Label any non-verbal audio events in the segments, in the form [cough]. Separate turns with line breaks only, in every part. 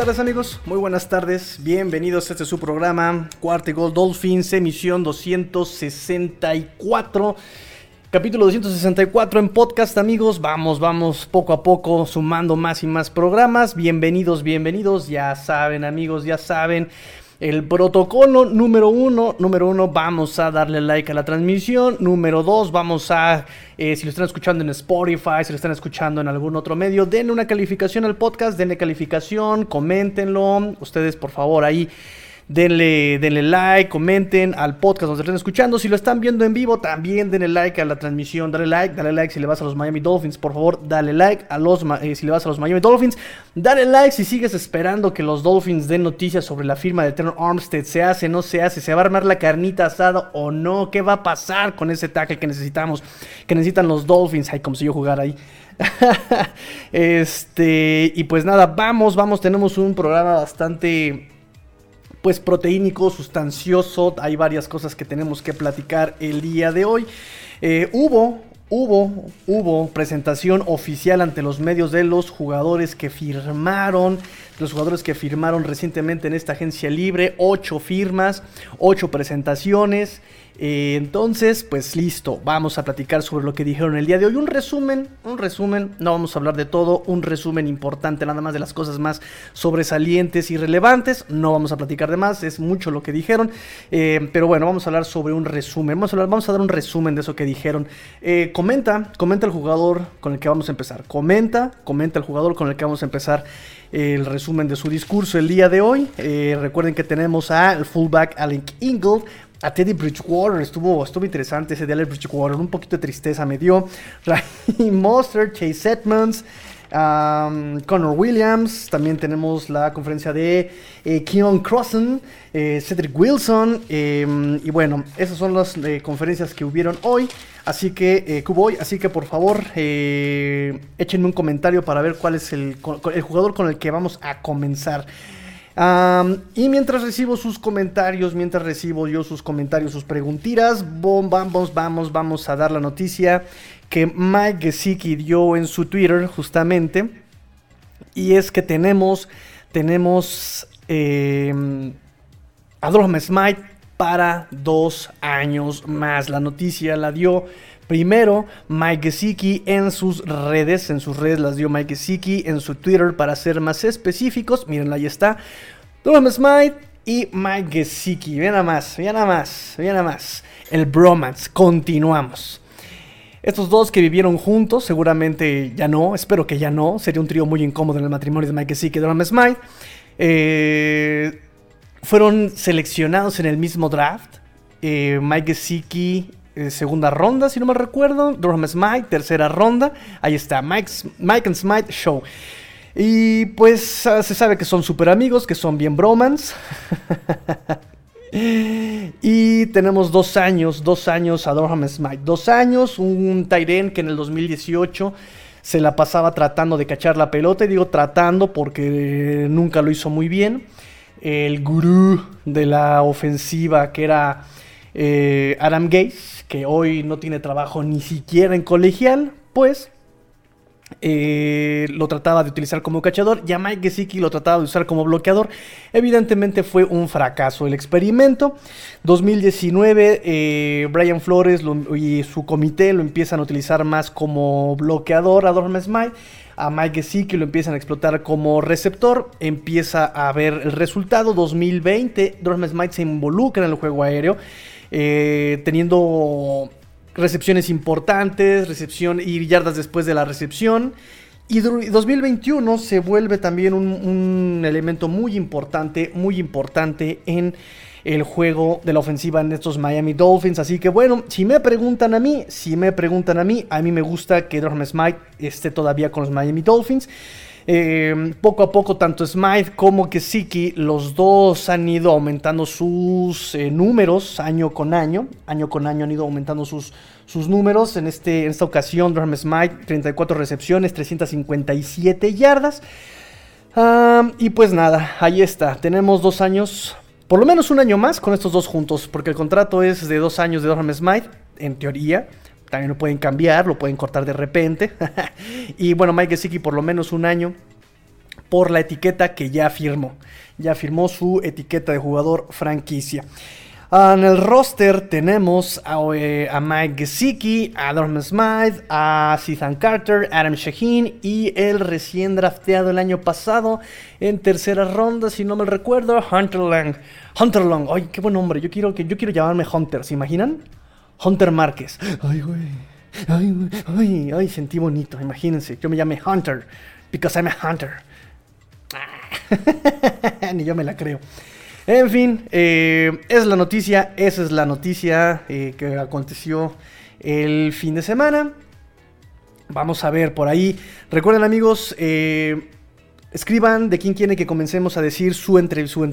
tardes amigos, muy buenas tardes, bienvenidos a este su programa Cuarto Gold Dolphins, emisión 264, capítulo 264 en podcast amigos, vamos, vamos poco a poco sumando más y más programas, bienvenidos, bienvenidos, ya saben amigos, ya saben, el protocolo número uno, número uno, vamos a darle like a la transmisión. Número dos, vamos a, eh, si lo están escuchando en Spotify, si lo están escuchando en algún otro medio, denle una calificación al podcast, denle calificación, coméntenlo. Ustedes, por favor, ahí denle, denle like, comenten al podcast donde estén escuchando. Si lo están viendo en vivo, también denle like a la transmisión. Dale like, dale like si le vas a los Miami Dolphins. Por favor, dale like a los, eh, si le vas a los Miami Dolphins. Dale like si sigues esperando que los Dolphins den noticias sobre la firma de Terrence Armstead. Se hace, no se hace, se va a armar la carnita asada o no. ¿Qué va a pasar con ese tackle que necesitamos? Que necesitan los Dolphins. Ay, como si yo jugara ahí. [laughs] este, y pues nada, vamos, vamos, tenemos un programa bastante pues proteínico, sustancioso. Hay varias cosas que tenemos que platicar el día de hoy. Eh, hubo, hubo, hubo presentación oficial ante los medios de los jugadores que firmaron, los jugadores que firmaron recientemente en esta agencia libre, ocho firmas, ocho presentaciones. Eh, entonces, pues listo, vamos a platicar sobre lo que dijeron el día de hoy. Un resumen, un resumen, no vamos a hablar de todo, un resumen importante, nada más de las cosas más sobresalientes y relevantes. No vamos a platicar de más, es mucho lo que dijeron. Eh, pero bueno, vamos a hablar sobre un resumen. Vamos a, hablar, vamos a dar un resumen de eso que dijeron. Eh, comenta, comenta el jugador con el que vamos a empezar. Comenta, comenta el jugador con el que vamos a empezar el resumen de su discurso el día de hoy. recuerden que tenemos al fullback Alec Ingle, a Teddy Bridgewater. Estuvo, estuvo interesante ese de Alex Bridgewater. Un poquito de tristeza me dio. [laughs] Raheem Monster, Chase Edmonds. Connor Williams, también tenemos la conferencia de eh, Keon Crossan, eh, Cedric Wilson, em, y bueno, esas son las eh, conferencias que hubieron hoy, así que, que hoy, así que por favor, échenme un comentario para ver cuál es el, el jugador con el que vamos a comenzar y mientras recibo sus comentarios, mientras recibo yo sus comentarios, sus preguntitas, vamos, vamos, vamos a dar la noticia que Mike Gesicki dio en su Twitter justamente. Y es que tenemos, tenemos eh, a Smite para dos años más. La noticia la dio Primero, Mike Gesicki en sus redes, en sus redes las dio Mike Gesicki, en su Twitter para ser más específicos. Miren, ahí está. Durham Smite y Mike Gesicki. Vean nada más, vean nada más, vean nada más. El bromance, continuamos. Estos dos que vivieron juntos, seguramente ya no, espero que ya no. Sería un trío muy incómodo en el matrimonio de Mike Gesicki y Durham Smite. Eh, fueron seleccionados en el mismo draft. Eh, Mike Gesicki eh, segunda ronda, si no me recuerdo. Durham Smite, tercera ronda. Ahí está, Mike, and Smite Show. Y pues ah, se sabe que son super amigos, que son bien bromans. [laughs] y tenemos dos años, dos años a Durham Smite. Dos años, un Tyren que en el 2018 se la pasaba tratando de cachar la pelota. Y digo tratando porque nunca lo hizo muy bien. El gurú de la ofensiva que era eh, Adam Gaze, que hoy no tiene trabajo ni siquiera en colegial, pues eh, lo trataba de utilizar como cachador y a Mike Gesicki lo trataba de usar como bloqueador. Evidentemente fue un fracaso el experimento. 2019, eh, Brian Flores y su comité lo empiezan a utilizar más como bloqueador a Dorme Smite. A Mike Gesicki lo empiezan a explotar como receptor. Empieza a ver el resultado. 2020, Dorme Smite se involucra en el juego aéreo. Eh, teniendo recepciones importantes, recepción y yardas después de la recepción. Y 2021 se vuelve también un, elemento muy importante, muy importante en el juego de la ofensiva en estos Miami Dolphins. Así que bueno, si me preguntan a mí, si me preguntan a mí, a mí me gusta que Durham Smite esté todavía con los Miami Dolphins. Eh, poco a poco, tanto Smythe como Kesiki, los dos han ido aumentando sus eh, números año con año. Año con año han ido aumentando sus, sus números. En, este, esta ocasión, Durham Smythe, 34 recepciones, 357 yardas. y pues nada, ahí está. Tenemos dos años, por lo menos un año más con estos dos juntos, porque el contrato es de dos años de Durham Smythe, en teoría. También lo pueden cambiar, lo pueden cortar de repente. [laughs] y bueno, Mike Gesicki por lo menos un año por la etiqueta que ya firmó. Ya firmó su etiqueta de jugador franquicia. En el roster tenemos a, eh, Mike Gesicki, a Adam Smythe, a Ethan Carter, Adam Shaheen y el recién drafteado el año pasado en tercera ronda, si no me recuerdo, Hunter Long. Hunter Long, ay, qué buen nombre. Yo quiero, yo quiero llamarme Hunter, ¿se imaginan? Hunter Márquez. Ay, güey. Ay, ay, ay, sentí bonito, imagínense. Yo me llame Hunter, because I'm a hunter. [laughs] Ni yo me la creo. En fin, eh, es la noticia, esa es la noticia eh, que aconteció el fin de semana. Vamos a ver por ahí. Recuerden amigos, eh, escriban de quién quiere que comencemos a decir su,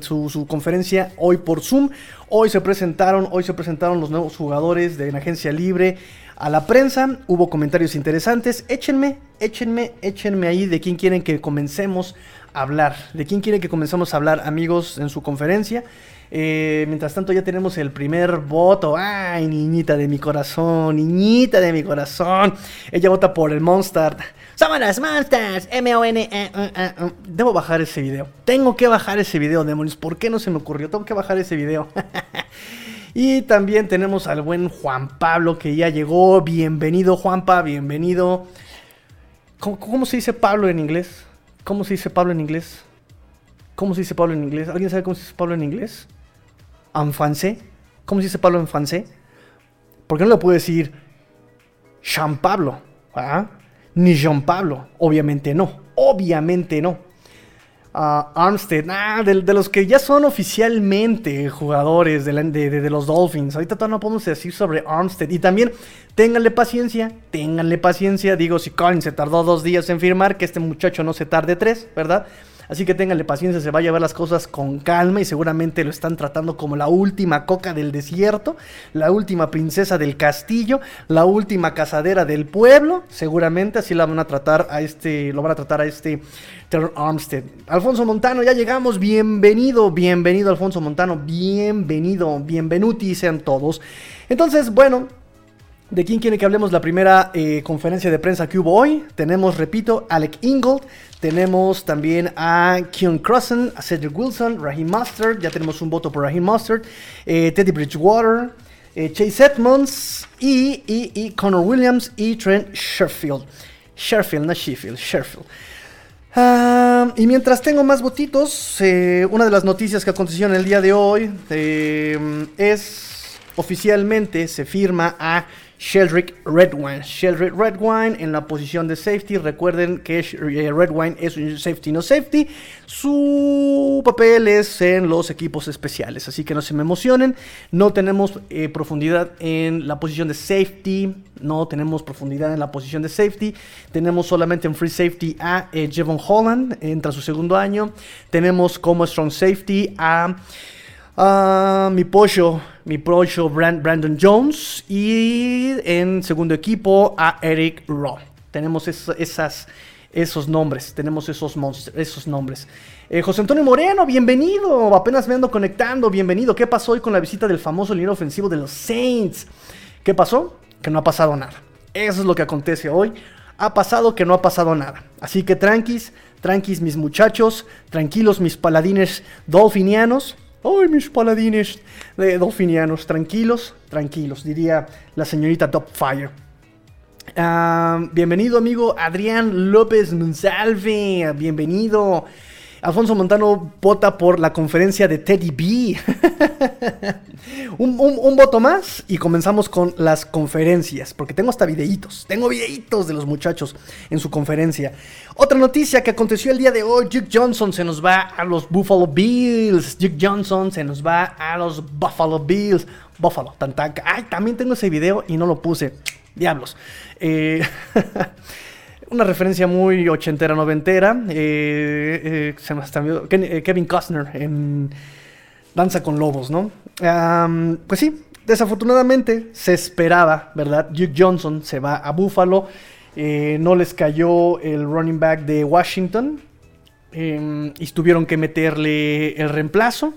su, conferencia hoy por Zoom. Hoy se presentaron, hoy se presentaron los nuevos jugadores de la agencia libre a la prensa. Hubo comentarios interesantes. Échenme, échenme, échenme ahí de quién quieren que comencemos hablar. ¿De quién quiere que comencemos a hablar, amigos, en su conferencia? Eh, mientras tanto ya tenemos el primer voto. Ay, niñita de mi corazón, niñita de mi corazón. Ella vota por el Monster. Somos las Monsters. M-O-N. E, e, e, Debo bajar ese video. Tengo que bajar ese video, demonios. ¿Por qué no se me ocurrió? Tengo que bajar ese video. [laughs] y también tenemos al buen Juan Pablo que ya llegó. Bienvenido, Juanpa. Bienvenido. cómo se dice Pablo en inglés? ¿Cómo se dice Pablo en inglés? ¿Cómo se dice Pablo en inglés? ¿Alguien sabe cómo se dice Pablo en inglés? ¿En francés? ¿Cómo se dice Pablo en francés? ¿Por qué no le puedo decir Jean Pablo? ¿Ah? Ni Jean Pablo. Obviamente no. Obviamente no. Armstead, ah, de, los que ya son oficialmente jugadores de, los Dolphins. Ahorita todavía no podemos decir sobre Armstead. Y también, ténganle paciencia, ténganle paciencia. Digo, si Colin se tardó dos días en firmar, que este muchacho no se tarde tres, ¿verdad? Así que ténganle paciencia, se va a llevar las cosas con calma y seguramente lo están tratando como la última coca del desierto, la última princesa del castillo, la última casadera del pueblo. Seguramente así la van a tratar a este, lo van a tratar a este Terror Armstead. Alfonso Montano, ya llegamos. Bienvenido, bienvenido Alfonso Montano, bienvenido, bienvenuti sean todos. Entonces, bueno, ¿De quién quiere que hablemos la primera eh, conferencia de prensa que hubo hoy? Tenemos, repito, Alec Ingold, tenemos también a Keon Crossen, a Cedric Wilson, Raheem Mustard, ya tenemos un voto por Raheem Mustard, eh, Teddy Bridgewater, eh, Chase Edmonds y, y, Connor Williams y Trent Sherfield. Sherfield, no Sheffield, Sherfield. Ah, y mientras tengo más votitos, una de las noticias que aconteció en el día de hoy es oficialmente se firma a Sheldrick Redwine. Sheldrick Redwine en la posición de safety. Recuerden que eh, Redwine es un safety no safety. Su papel es en los equipos especiales. Así que no se me emocionen. No tenemos eh, profundidad en la posición de safety. No tenemos profundidad en la posición de safety. Tenemos solamente en free safety a eh, Jevon Holland. Entra su segundo año. Tenemos como strong safety a... Uh, mi pollo, mi pollo Brandon Jones y en segundo equipo a Eric Rowe. Tenemos esas, esos nombres, tenemos esos, esos nombres. Eh, José Antonio Moreno, bienvenido, apenas me ando conectando, bienvenido. ¿Qué pasó hoy con la visita del famoso líder ofensivo de los Saints? ¿Qué pasó? Que no ha pasado nada. Eso es lo que acontece hoy. Ha pasado que no ha pasado nada. Así que tranquis, tranquis mis muchachos, tranquilos mis paladines dolfinianos ¡Ay, mis paladines de dolfinianos! Tranquilos, tranquilos, diría la señorita Topfire. Ah, bienvenido, amigo Adrián López Monsalve. Bienvenido. Alfonso Montano vota por la conferencia de Teddy B. [laughs] un, voto más y comenzamos con las conferencias, porque tengo hasta videitos, tengo videitos de los muchachos en su conferencia. Otra noticia que aconteció el día de hoy, Duke Johnson se nos va a los Buffalo Bills. Duke Johnson se nos va a los Buffalo Bills. Buffalo, tan, Ay, también tengo ese video y no lo puse. Diablos. Eh... [laughs] una referencia muy ochentera, noventera. Eh, eh, se me eh, Kevin Costner en Danza con Lobos, ¿no? pues sí, desafortunadamente se esperaba, ¿verdad? Duke Johnson se va a Buffalo. no les cayó el running back de Washington. Em, y tuvieron que meterle el reemplazo.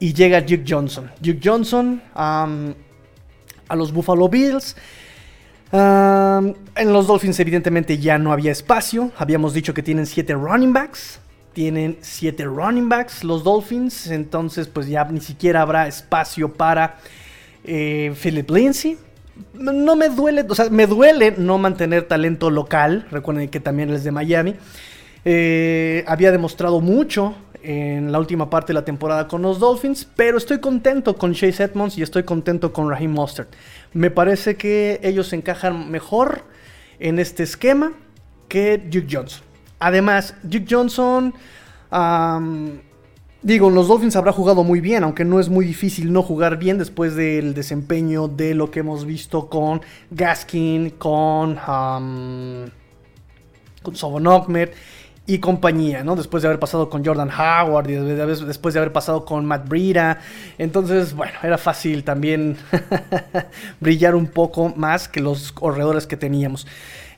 Y llega Duke Johnson. Duke Johnson a los Buffalo Bills en los Dolphins evidentemente ya no había espacio. Habíamos dicho que tienen 7 running backs. tienen 7 running backs los Dolphins, entonces pues ya ni siquiera habrá espacio para eh, Philip Lindsay. No me duele, o sea, me duele no mantener talento local, recuerden que también es de Miami. Eh, había demostrado mucho en la última parte de la temporada con los Dolphins, pero estoy contento con Chase Edmonds y estoy contento con Raheem Mostert. Me parece que ellos encajan mejor en este esquema que Duke Johnson. Además, Duke Johnson, digo, los Dolphins habrá jugado muy bien, aunque no es muy difícil no jugar bien después del desempeño de lo que hemos visto con Gaskin, con, um, con y compañía, ¿no? Después de haber pasado con Jordan Howard y después de haber pasado con Matt Breida. Entonces, bueno, era fácil también [laughs] brillar un poco más que los corredores que teníamos.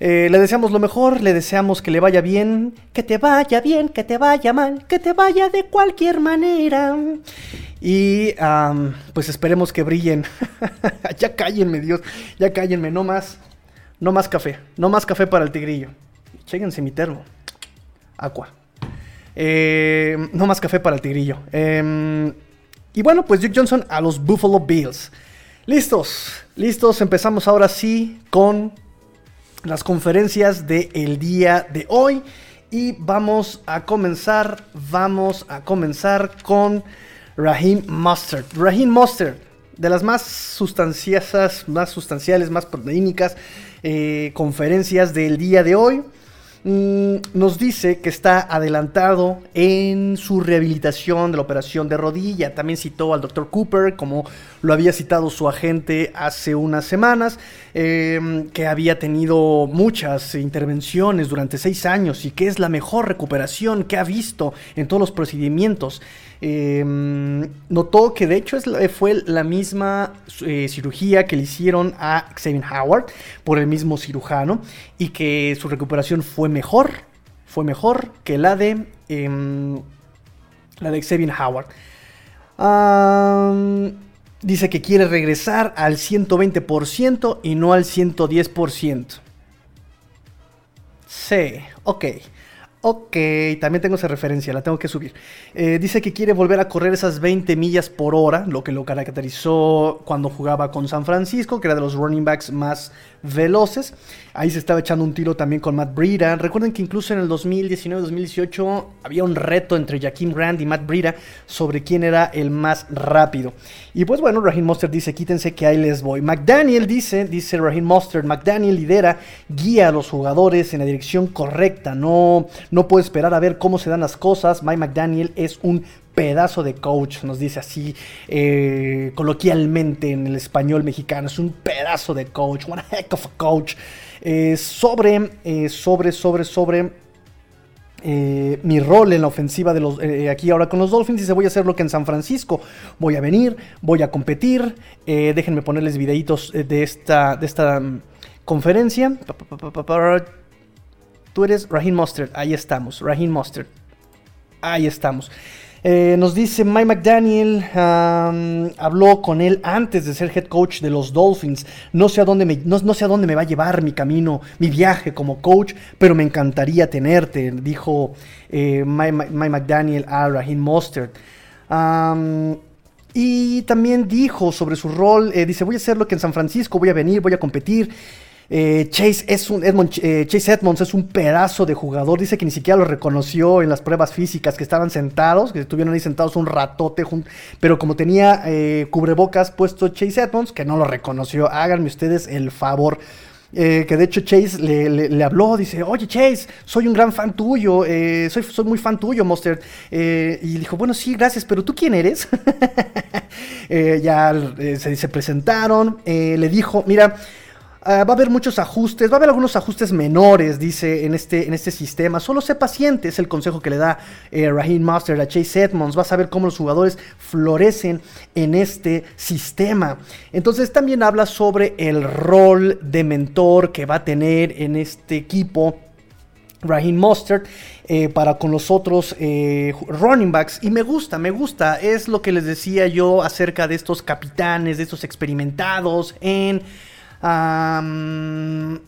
Eh, le deseamos lo mejor, le deseamos que le vaya bien, que te vaya bien, que te vaya mal, que te vaya de cualquier manera. Y pues esperemos que brillen. [laughs] ya cállenme, Dios, ya cállenme, no más, no más café, no más café para el tigrillo. Chéguense mi termo. Aqua. Eh, no más café para el tigrillo. Em, y bueno, pues Duke Johnson a los Buffalo Bills. Listos, listos. Empezamos ahora sí con las conferencias del día de hoy. Y vamos a comenzar, vamos a comenzar con Raheem Mustard. Raheem Mustard, de las más sustanciosas, más sustanciales, más proteínicas eh, conferencias del día de hoy. Mm, nos dice que está adelantado en su rehabilitación de la operación de rodilla. También citó al Dr. Cooper, como lo había citado su agente hace unas semanas, em, que había tenido muchas intervenciones durante seis años y que es la mejor recuperación que ha visto en todos los procedimientos. Em, notó que de hecho fue la misma eh, cirugía que le hicieron a Xavier Howard por el mismo cirujano y que su recuperación fue mejor, fue mejor que la de em, la de Xavier Howard. dice que quiere regresar al 120% y no al 110%. Sí, ok. Ok, también tengo esa referencia, la tengo que subir. Eh, dice que quiere volver a correr esas 20 millas por hora, lo que lo caracterizó cuando jugaba con San Francisco, que era de los running backs más veloces. Ahí se estaba echando un tiro también con Matt Breida. Recuerden que incluso en el 2019-2018 había un reto entre Jaquim Rand y Matt Breida sobre quién era el más rápido. Y pues bueno, Raheem Mostert dice, quítense que ahí les voy. McDaniel dice, dice Raheem Mostert, McDaniel lidera, guía a los jugadores en la dirección correcta. No, no puede esperar a ver cómo se dan las cosas. Mike McDaniel es un pedazo de coach, nos dice así eh, coloquialmente en el español mexicano, es un pedazo de coach, one heck of a coach, eh, sobre, eh, sobre, sobre, sobre mi rol en la ofensiva de los aquí ahora con los Dolphins dice voy a hacer lo que en San Francisco voy a venir voy a competir déjenme ponerles videitos de esta de esta mm, conferencia. Tú eres Raheem Mustard ahí estamos Raheem Mustard ahí estamos eh, nos dice Mike McDaniel, habló con él antes de ser head coach de los Dolphins. No sé, a dónde me, no, sé a dónde me va a llevar mi camino, mi viaje como coach, pero me encantaría tenerte, dijo eh, Mike, McDaniel a Raheem Mostert. y también dijo sobre su rol, eh, dice, voy a hacer lo que en San Francisco, voy a venir, voy a competir. Eh, Chase, es un, eh, Chase Edmonds es un pedazo de jugador. Dice que ni siquiera lo reconoció en las pruebas físicas, que estaban sentados, que estuvieron ahí sentados un ratote. Pero como tenía eh, cubrebocas puesto Chase Edmonds, que no lo reconoció, háganme ustedes el favor. que de hecho Chase le, habló, dice, oye Chase, soy un gran fan tuyo, soy, muy fan tuyo, Monster. y dijo, bueno, sí, gracias, pero ¿tú quién eres? [laughs] ya se, presentaron, le dijo, mira, Ah, va a haber muchos ajustes, va a haber algunos ajustes menores, dice, en este, en este sistema. Solo sé paciente, es el consejo que le da eh, Raheem Master a Chase Edmonds. Vas a ver cómo los jugadores florecen en este sistema. Entonces también habla sobre el rol de mentor que va a tener en este equipo. Raheem Mustard eh, para con los otros eh, running backs. Y me gusta, me gusta. Es lo que les decía yo acerca de estos capitanes, de estos experimentados en en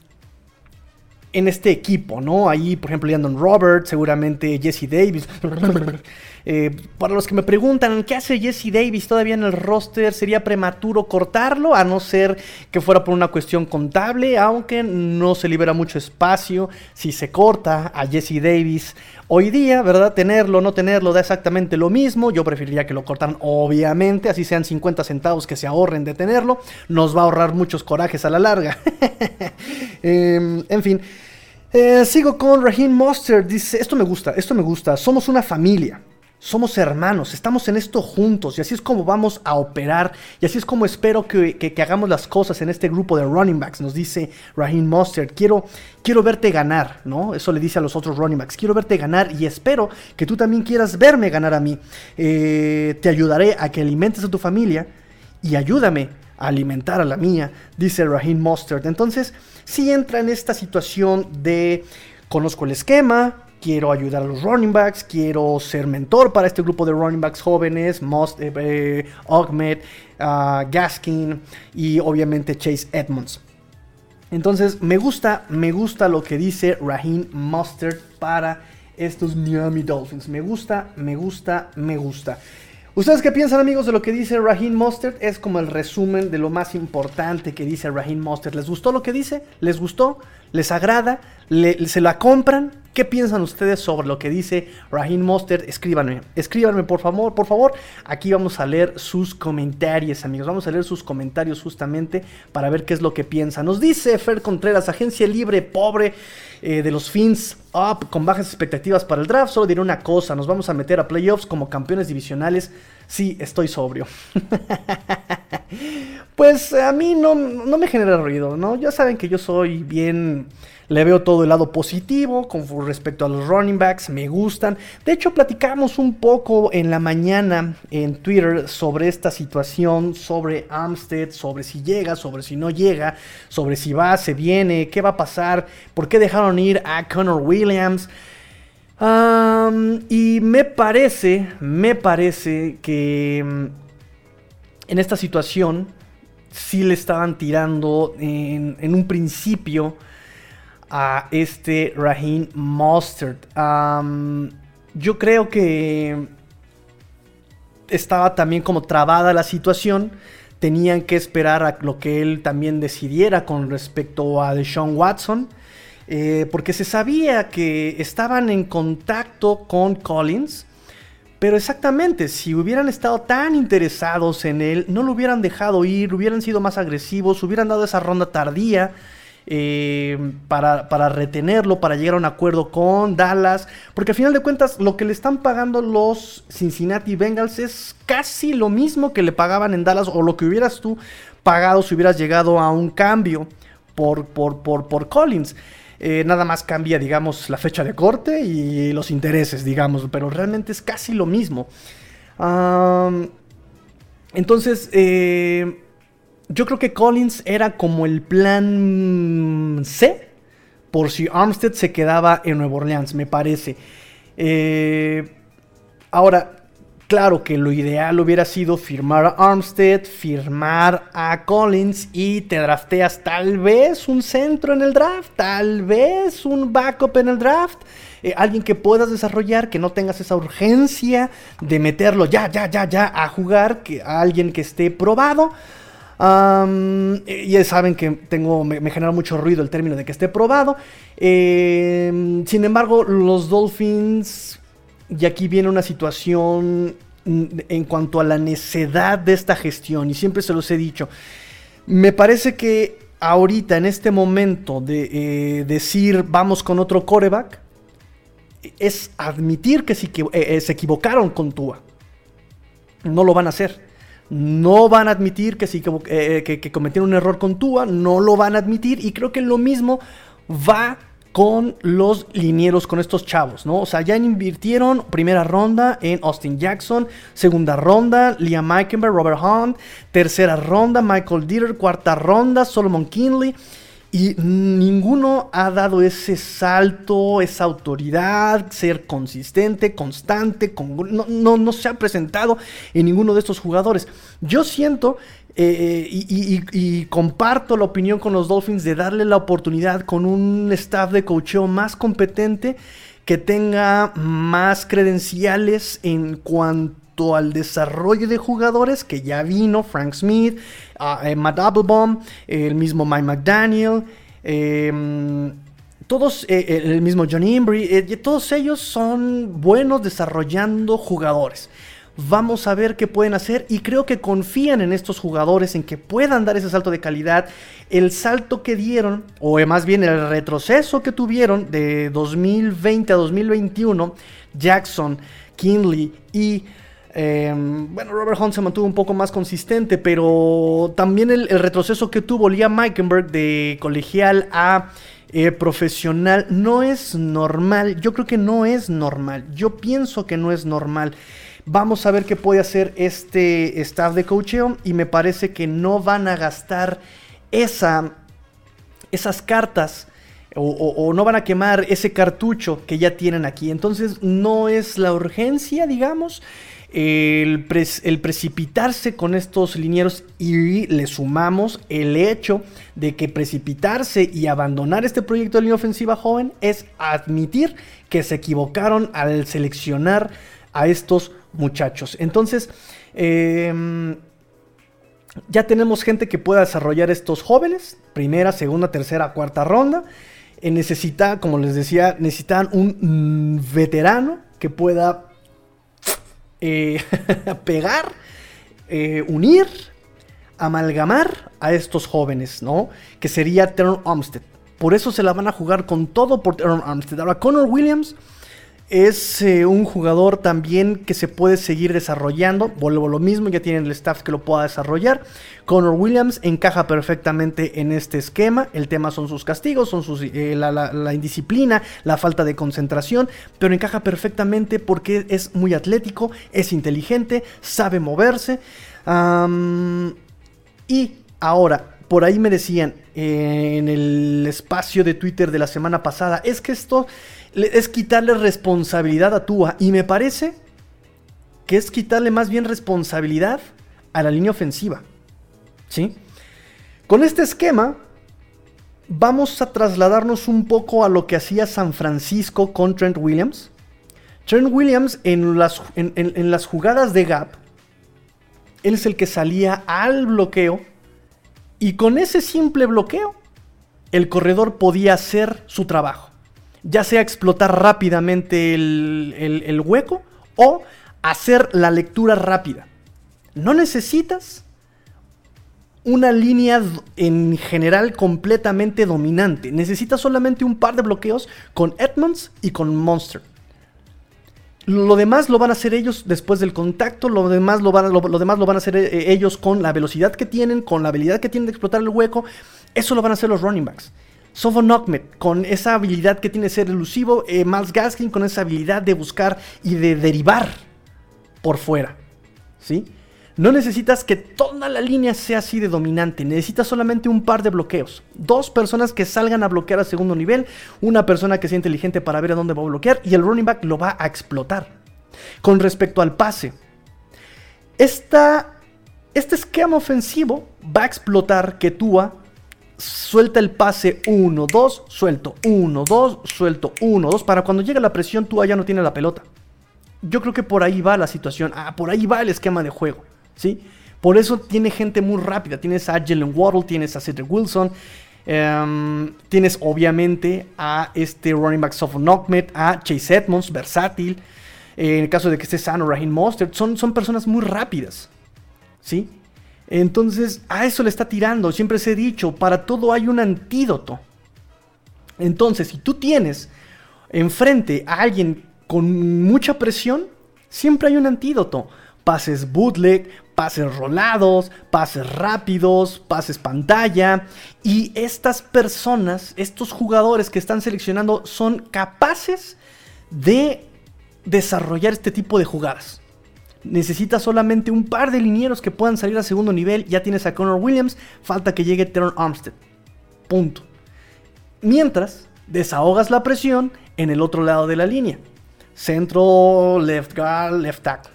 este equipo, ¿no? Ahí, por ejemplo, Landon Roberts, seguramente Jesse Davis. Eh, para los que me preguntan, ¿qué hace Jesse Davis todavía en el roster? ¿Sería prematuro cortarlo? A no ser que fuera por una cuestión contable, aunque no se libera mucho espacio si se corta a Jesse Davis. Hoy día, ¿verdad? Tenerlo o no tenerlo da exactamente lo mismo. Yo preferiría que lo cortaran, obviamente, así sean 50 centavos que se ahorren de tenerlo. Nos va a ahorrar muchos corajes a la larga. [laughs] Em, en fin. Eh, sigo con Raheem Monster. Dice, esto me gusta, esto me gusta. Somos una familia. Somos hermanos, estamos en esto juntos y así es como vamos a operar y así es como espero que, hagamos las cosas en este grupo de running backs, nos dice Raheem Mostert. Quiero, quiero verte ganar, ¿no? Eso le dice a los otros running backs. Quiero verte ganar y espero que tú también quieras verme ganar a mí. Eh, te ayudaré a que alimentes a tu familia y ayúdame a alimentar a la mía, dice Raheem Mostert. Entonces, si entra en esta situación de conozco el esquema, quiero ayudar a los running backs, quiero ser mentor para este grupo de running backs jóvenes, Most, eh, eh, ah, Gaskin y obviamente Chase Edmonds. Entonces me gusta, me gusta lo que dice Raheem Mustard para estos Miami Dolphins. Me gusta, me gusta, me gusta. ¿Ustedes qué piensan amigos de lo que dice Raheem Mustard? Es como el resumen de lo más importante que dice Raheem Mustard. ¿Les gustó lo que dice? ¿Les gustó? ¿Les agrada? ¿Se la compran? ¿Qué piensan ustedes sobre lo que dice Raheem Mostert? Escríbanme, escríbanme por favor, por favor. Aquí vamos a leer sus comentarios, amigos. Vamos a leer sus comentarios justamente para ver qué es lo que piensan. Nos dice Fer Contreras, agencia libre, pobre eh, de los Fins, up, con bajas expectativas para el draft. Solo diré una cosa, nos vamos a meter a playoffs como campeones divisionales. Sí, estoy sobrio. [laughs] pues a mí no, no me genera ruido, ¿no? Ya saben que yo soy bien le veo todo el lado positivo con respecto a los running backs, me gustan. De hecho, platicamos un poco en la mañana en Twitter sobre esta situación, sobre Armstead, sobre si llega, sobre si no llega, sobre si va, se viene, qué va a pasar, por qué dejaron ir a Connor Williams. y me parece, me parece que mm, en esta situación sí le estaban tirando en un principio a este Raheem Mustard. yo creo que estaba también como trabada la situación. Tenían que esperar a lo que él también decidiera con respecto a Deshaun Watson. Eh, porque se sabía que estaban en contacto con Collins. Pero exactamente, si hubieran estado tan interesados en él, no lo hubieran dejado ir, hubieran sido más agresivos, hubieran dado esa ronda tardía. Eh, para, para, retenerlo, para llegar a un acuerdo con Dallas, porque al final de cuentas lo que le están pagando los Cincinnati Bengals es casi lo mismo que le pagaban en Dallas o lo que hubieras tú pagado si hubieras llegado a un cambio por, por, por, por Collins. Eh, nada más cambia, digamos, la fecha de corte y los intereses, digamos, pero realmente es casi lo mismo. entonces, eh, yo creo que Collins era como el plan C por si Armstead se quedaba en Nueva Orleans, me parece. Eh, ahora, claro que lo ideal hubiera sido firmar a Armstead, firmar a Collins y te drafteas tal vez un centro en el draft, tal vez un backup en el draft. Eh, alguien que puedas desarrollar, que no tengas esa urgencia de meterlo ya, ya, ya, ya a jugar, que a alguien que esté probado ya saben que tengo, me, genera mucho ruido el término de que esté probado. Em, sin embargo, los Dolphins, y aquí viene una situación en cuanto a la necedad de esta gestión, y siempre se los he dicho, me parece que ahorita, en este momento de eh, decir vamos con otro coreback, es admitir que eh, eh, se equivocaron con Tua. No lo van a hacer no van a admitir que, sí, eh, que, cometieron un error con Tua, no lo van a admitir y creo que lo mismo va con los linieros, con estos chavos, ¿no? O sea, ya invirtieron primera ronda en Austin Jackson, segunda ronda Liam Meikenberg, Robert Hunt, tercera ronda Michael Dieter, cuarta ronda Solomon Kinley. Y ninguno ha dado ese salto, esa autoridad, ser consistente, constante, no, no, se ha presentado en ninguno de estos jugadores. Yo siento eh, y, comparto la opinión con los Dolphins de darle la oportunidad con un staff de coacheo más competente que tenga más credenciales en cuanto al desarrollo de jugadores que ya vino Frank Smith, eh, Matt Applebaum, el mismo Mike McDaniel, em, todos, eh, el mismo Johnny Embry, todos ellos son buenos desarrollando jugadores. Vamos a ver qué pueden hacer y creo que confían en estos jugadores, en que puedan dar ese salto de calidad. El salto que dieron, o más bien el retroceso que tuvieron de 2020 a 2021, Jackson, Kinley y... Em, bueno, Robert Hunt se mantuvo un poco más consistente, pero también el, retroceso que tuvo Liam Meikenberg de colegial a eh, profesional no es normal. Yo creo que no es normal. Yo pienso que no es normal. Vamos a ver qué puede hacer este staff de coaching y me parece que no van a gastar esa, esas cartas o, no van a quemar ese cartucho que ya tienen aquí. Entonces no es la urgencia, digamos, el, precipitarse con estos linieros y le sumamos el hecho de que precipitarse y abandonar este proyecto de línea ofensiva joven es admitir que se equivocaron al seleccionar a estos muchachos. Entonces, em, ya tenemos gente que pueda desarrollar estos jóvenes, primera, segunda, tercera, cuarta ronda. Eh, necesita, como les decía, necesitan un mm, veterano que pueda eh, [laughs] pegar, eh, unir, amalgamar a estos jóvenes, ¿no? Que sería Teron Armstead. Por eso se la van a jugar con todo por Teron Armstead. Ahora, Connor Williams es eh, un jugador también que se puede seguir desarrollando. Vuelvo lo mismo, ya tienen el staff que lo pueda desarrollar. Connor Williams encaja perfectamente en este esquema. El tema son sus castigos, son sus, eh, la, indisciplina, la falta de concentración. Pero encaja perfectamente porque es muy atlético, es inteligente, sabe moverse. y ahora, por ahí me decían eh, en el espacio de Twitter de la semana pasada, es que esto es quitarle responsabilidad a Tua. Y me parece que es quitarle más bien responsabilidad a la línea ofensiva. ¿Sí? Con este esquema, vamos a trasladarnos un poco a lo que hacía San Francisco con Trent Williams. Trent Williams en las, en las jugadas de gap, él es el que salía al bloqueo. Y con ese simple bloqueo, el corredor podía hacer su trabajo ya sea explotar rápidamente el, hueco o hacer la lectura rápida. No necesitas una línea en general completamente dominante. Necesitas solamente un par de bloqueos con Edmonds y con Monster. Lo demás lo van a hacer ellos después del contacto, lo demás lo van, lo demás lo van a hacer eh, ellos con la velocidad que tienen, con la habilidad que tienen de explotar el hueco. Eso lo van a hacer los running backs. Sofo Knockmet, con esa habilidad que tiene ser elusivo, eh, Miles Gaskin con esa habilidad de buscar y de derivar por fuera. ¿Sí? No necesitas que toda la línea sea así de dominante, necesitas solamente un par de bloqueos. Dos personas que salgan a bloquear a segundo nivel, una persona que sea inteligente para ver a dónde va a bloquear y el running back lo va a explotar. Con respecto al pase, esta, este esquema ofensivo va a explotar que Tua suelta el pase 1, 2, suelto 1, 2, suelto 1, 2. Para cuando llega la presión, tú ya no tienes la pelota. Yo creo que por ahí va la situación. Ah, por ahí va el esquema de juego. ¿Sí? Por eso tiene gente muy rápida. Tienes a Jalen Waddle, tienes a Cedric Wilson. Em, tienes obviamente a este running back Knockmet, a Chase Edmonds, versátil. en el caso de que esté sano, Raheem Mostert. Son, son personas muy rápidas. ¿Sí? Entonces, a eso le está tirando. Siempre se he dicho, para todo hay un antídoto. Entonces, si tú tienes enfrente a alguien con mucha presión, siempre hay un antídoto. Pases bootleg, pases rolados, pases rápidos, pases pantalla. Y estas personas, estos jugadores que están seleccionando, son capaces de desarrollar este tipo de jugadas. Necesitas solamente un par de linieros que puedan salir a segundo nivel. Ya tienes a Connor Williams. Falta que llegue Teron Armstead. Punto. Mientras, desahogas la presión en el otro lado de la línea. Centro, left guard, left tackle.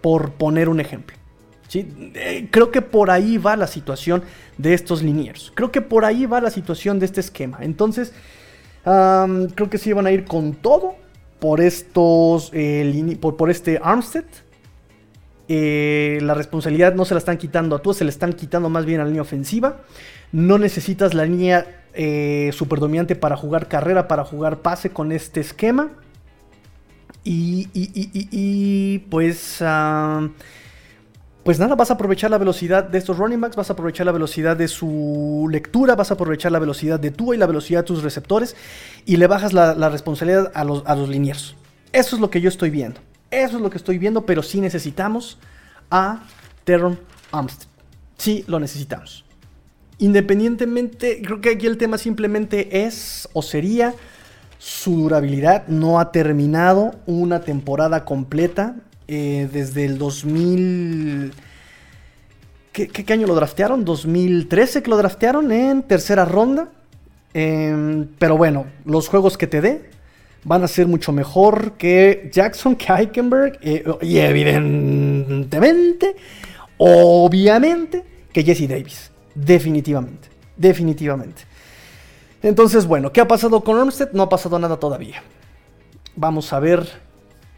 Por poner un ejemplo. ¿sí? Eh, creo que por ahí va la situación de estos linieros. Creo que por ahí va la situación de este esquema. Entonces, creo que sí van a ir con todo por estos, eh, por, por, este Armstead. Eh, la responsabilidad no se la están quitando a tú, se le están quitando más bien a la línea ofensiva. No necesitas la línea eh, super dominante para jugar carrera, para jugar pase con este esquema. Y, pues, pues nada, vas a aprovechar la velocidad de estos running backs, vas a aprovechar la velocidad de su lectura, vas a aprovechar la velocidad de tú y la velocidad de tus receptores y le bajas la, responsabilidad a los, a los linieros. Eso es lo que yo estoy viendo. Eso es lo que estoy viendo, pero sí necesitamos a Terron Armstead. Sí, lo necesitamos. Independientemente, creo que aquí el tema simplemente es o sería su durabilidad. No ha terminado una temporada completa eh, desde el 2000... ¿Qué, año lo draftearon? 2013 que lo draftearon en tercera ronda. Em, pero bueno, los juegos que te dé van a ser mucho mejor que Jackson, que Eichenberg eh, y evidentemente, obviamente, que Jesse Davis. Definitivamente, definitivamente. Entonces, bueno, ¿qué ha pasado con Armstead? No ha pasado nada todavía. Vamos a ver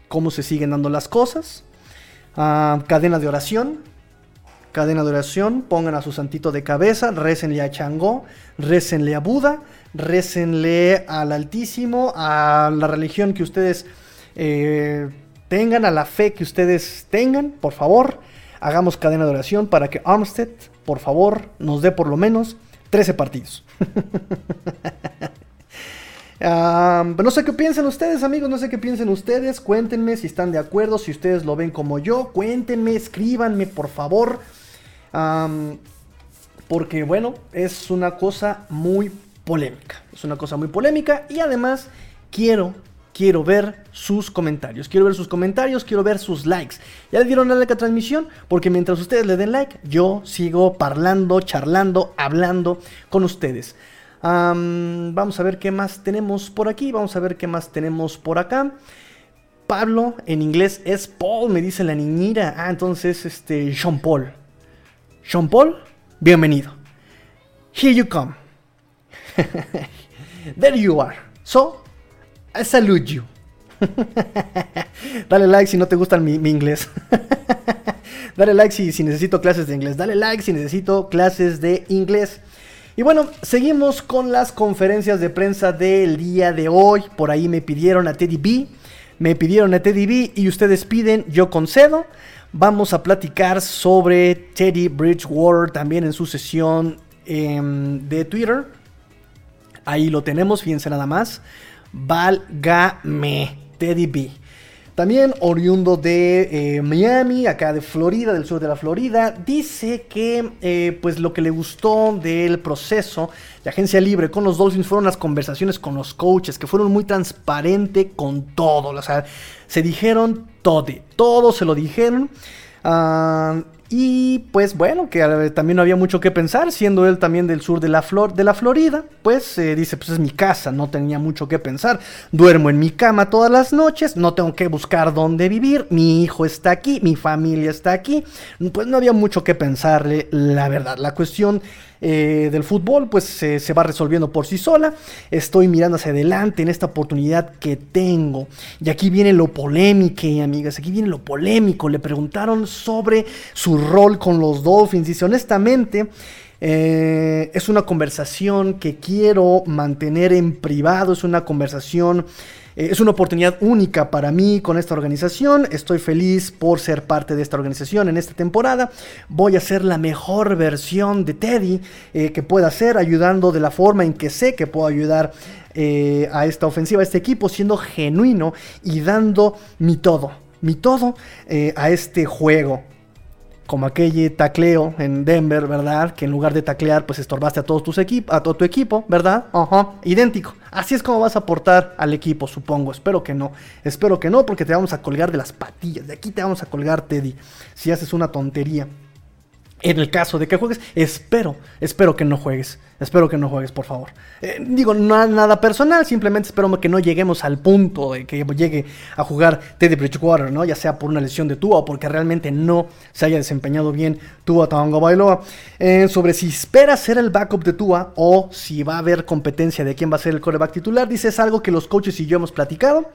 cómo se siguen dando las cosas. Ah, cadena de oración. Cadena de oración. Pongan a su santito de cabeza. Récenle a Changó. Récenle a Buda. Récenle al Altísimo. A la religión que ustedes eh, tengan. A la fe que ustedes tengan. Por favor. Hagamos cadena de oración para que Armstead por favor, nos dé por lo menos 13 partidos. [laughs] no sé qué piensan ustedes, amigos, no sé qué piensan ustedes. Cuéntenme si están de acuerdo, si ustedes lo ven como yo. Cuéntenme, escríbanme, por favor. Porque, bueno, es una cosa muy polémica. Es una cosa muy polémica y además quiero quiero ver sus comentarios. Quiero ver sus comentarios, quiero ver sus likes. ¿Ya le dieron like a transmisión? Porque mientras ustedes le den like, yo sigo parlando, charlando, hablando con ustedes. vamos a ver qué más tenemos por aquí. Vamos a ver qué más tenemos por acá. Pablo en inglés es Paul, me dice la niñera. Ah, entonces este Jean Paul. Jean Paul, bienvenido. Here you come. [laughs] There you are. So, I salute you. [laughs] Dale like si no te gusta mi, inglés. [laughs] Dale like si, si necesito clases de inglés. Dale like si necesito clases de inglés. Y bueno, seguimos con las conferencias de prensa del día de hoy. Por ahí me pidieron a Teddy B. Me pidieron a Teddy B y ustedes piden, yo concedo. Vamos a platicar sobre Teddy Bridgewater también en su sesión em, de Twitter. Ahí lo tenemos, fíjense nada más. Válgame, Teddy B. También oriundo de eh, Miami, acá de Florida, del sur de la Florida, dice que eh, pues lo que le gustó del proceso de agencia libre con los Dolphins fueron las conversaciones con los coaches, que fueron muy transparentes con todo. O sea, se dijeron todo, todo se lo dijeron. Ah, y pues bueno, que también no había mucho que pensar, siendo él también del sur de la, Flor de la Florida, pues eh, dice, pues es mi casa, no tenía mucho que pensar, duermo en mi cama todas las noches, no tengo que buscar dónde vivir, mi hijo está aquí, mi familia está aquí, pues no había mucho que pensarle, la verdad, la cuestión eh, del fútbol, pues se va resolviendo por sí sola. Estoy mirando hacia adelante en esta oportunidad que tengo. Y aquí viene lo polémico, amigas, aquí viene lo polémico. Le preguntaron sobre su rol con los Dolphins. Dice, honestamente, eh, es una conversación que quiero mantener en privado, es una conversación eh, es una oportunidad única para mí con esta organización. Estoy feliz por ser parte de esta organización en esta temporada. Voy a ser la mejor versión de Teddy eh, que pueda ser, ayudando de la forma en que sé que puedo ayudar a esta ofensiva, a este equipo, siendo genuino y dando mi todo. Mi todo a este juego como aquel tacleo en Denver, ¿verdad? Que en lugar de taclear, pues estorbaste a todos tus equipos, a todo tu equipo, ¿verdad? Ajá, idéntico. Así es como vas a aportar al equipo, supongo. Espero que no. Espero que no, porque te vamos a colgar de las patillas. De aquí te vamos a colgar, Teddy, si haces una tontería. En el caso de que juegues, espero, espero que no juegues. Espero que no juegues, por favor. Eh, digo, no nada personal, simplemente espero que no lleguemos al punto de que llegue a jugar Teddy Bridgewater, ¿no? Ya sea por una lesión de Tua o porque realmente no se haya desempeñado bien Tua Taongo Bailoa. Eh, sobre si espera ser el backup de Tua o si va a haber competencia de quién va a ser el coreback titular, dice es algo que los coaches y yo hemos platicado.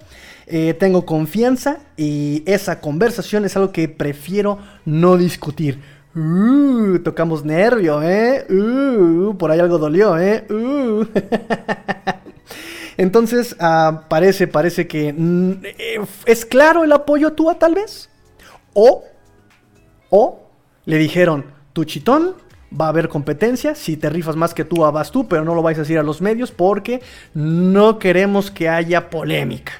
Eh, tengo confianza y esa conversación es algo que prefiero no discutir. Uh, tocamos nervio, ¿eh? Uh, por ahí algo dolió, ¿eh? Uh. [laughs] Entonces, uh, parece, parece que mm, es claro el apoyo a Tua, tal vez. O, o le dijeron, tu chitón, va a haber competencia. Si te rifas más que tú, vas tú, pero no lo vais a decir a los medios porque no queremos que haya polémica.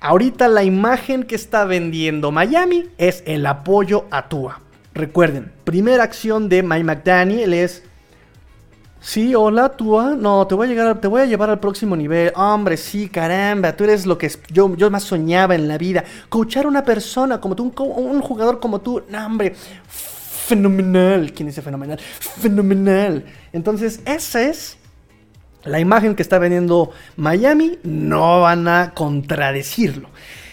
Ahorita la imagen que está vendiendo Miami es el apoyo a Tua. Recuerden, primera acción de Mike McDaniel es. Sí, hola, tú, no, te voy a llegar, te voy a llevar al próximo nivel. Hombre, sí, caramba, tú eres lo que yo, más soñaba en la vida. Coachar a una persona como tú, un, jugador como tú, no, hombre, fenomenal. ¿Quién dice fenomenal? Fenomenal. Entonces, esa es la imagen que está vendiendo Miami. No van a contradecirlo.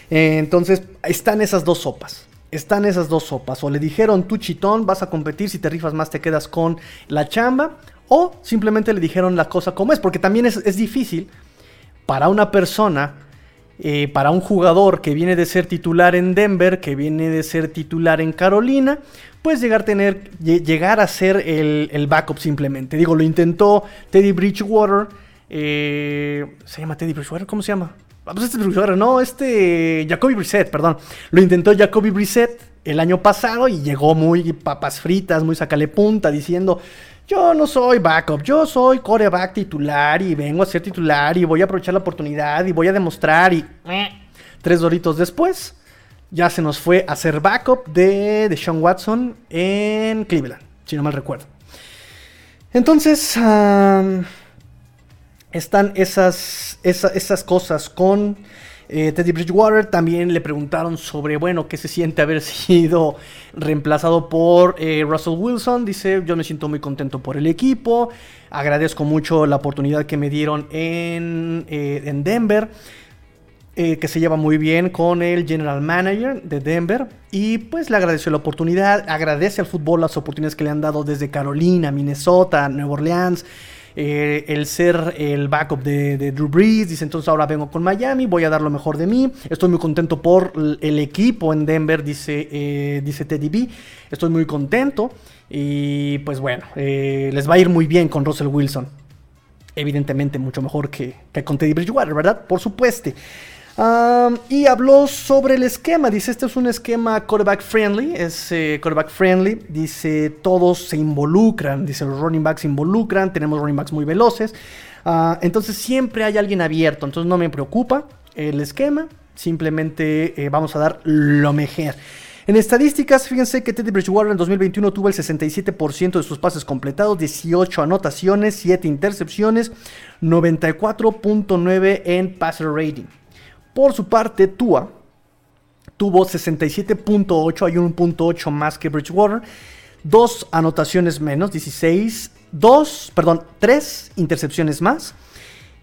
entonces, están esas dos sopas están esas dos sopas. O le dijeron, tú chitón, vas a competir, si te rifas más te quedas con la chamba. O simplemente le dijeron la cosa como es. Porque también es, difícil para una persona, eh, para un jugador que viene de ser titular en Denver, que viene de ser titular en Carolina, pues llegar, a tener, llegar a ser el, backup simplemente. Digo, lo intentó Teddy Bridgewater. Eh, ¿Se llama Teddy Bridgewater? ¿Cómo se llama? Ah, pues este no, este Jacoby Brissett, perdón. Lo intentó Jacoby Brissett el año pasado y llegó muy papas fritas, muy sacale punta, diciendo, yo no soy backup, yo soy coreback titular y vengo a ser titular y voy a aprovechar la oportunidad y voy a demostrar y... Tres doritos después, ya se nos fue a ser backup de, de Sean Watson en Cleveland, si no mal recuerdo. Entonces están esas, esas, cosas con eh, Teddy Bridgewater. También le preguntaron sobre, bueno, qué se siente haber [laughs] sido reemplazado por eh, Russell Wilson. Dice, yo me siento muy contento por el equipo. Agradezco mucho la oportunidad que me dieron en, eh, en Denver. que se lleva muy bien con el general manager de Denver y pues le agradeció la oportunidad, agradece al fútbol las oportunidades que le han dado desde Carolina, Minnesota, Nueva Orleans, eh, el ser el backup de, Drew Brees. Dice, entonces ahora vengo con Miami, voy a dar lo mejor de mí. Estoy muy contento por el equipo en Denver, dice, eh, dice Teddy B. Estoy muy contento. Y pues bueno, eh, les va a ir muy bien con Russell Wilson. Evidentemente mucho mejor que, que con Teddy Bridgewater, ¿verdad? Por supuesto y habló sobre el esquema. Dice, este es un esquema quarterback friendly. Es eh, quarterback friendly. Dice, todos se involucran. Dice, los running backs se involucran. Tenemos running backs muy veloces. Ah, entonces siempre hay alguien abierto. Entonces no me preocupa el esquema. Simplemente eh, vamos a dar lo mejor. En estadísticas, fíjense que Teddy Bridgewater en 2021 tuvo el 67% de sus pases completados, 18 anotaciones, 7 intercepciones, 94.9 en passer rating. Por su parte, Tua tuvo 67.8, hay un punto 8 más que Bridgewater. Dos anotaciones menos, 16, dos, perdón, tres intercepciones más.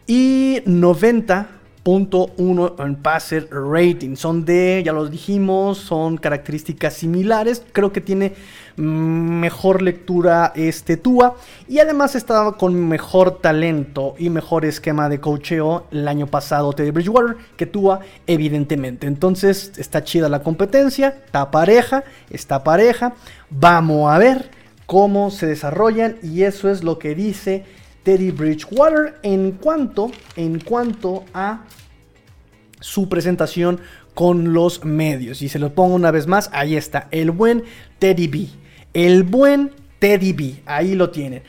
Y 90 .1 en passer rating. Son de, ya lo dijimos, son características similares. Creo que tiene mejor lectura este Tua. Y además estaba con mejor talento y mejor esquema de cocheo el año pasado Teddy Bridgewater que Tua, evidentemente. Entonces está chida la competencia, está pareja, está pareja. Vamos a ver cómo se desarrollan y eso es lo que dice Teddy Bridgewater en cuanto, en cuanto a su presentación con los medios. Y se lo pongo una vez más, ahí está, el buen Teddy B. El buen Teddy B, ahí lo tienen.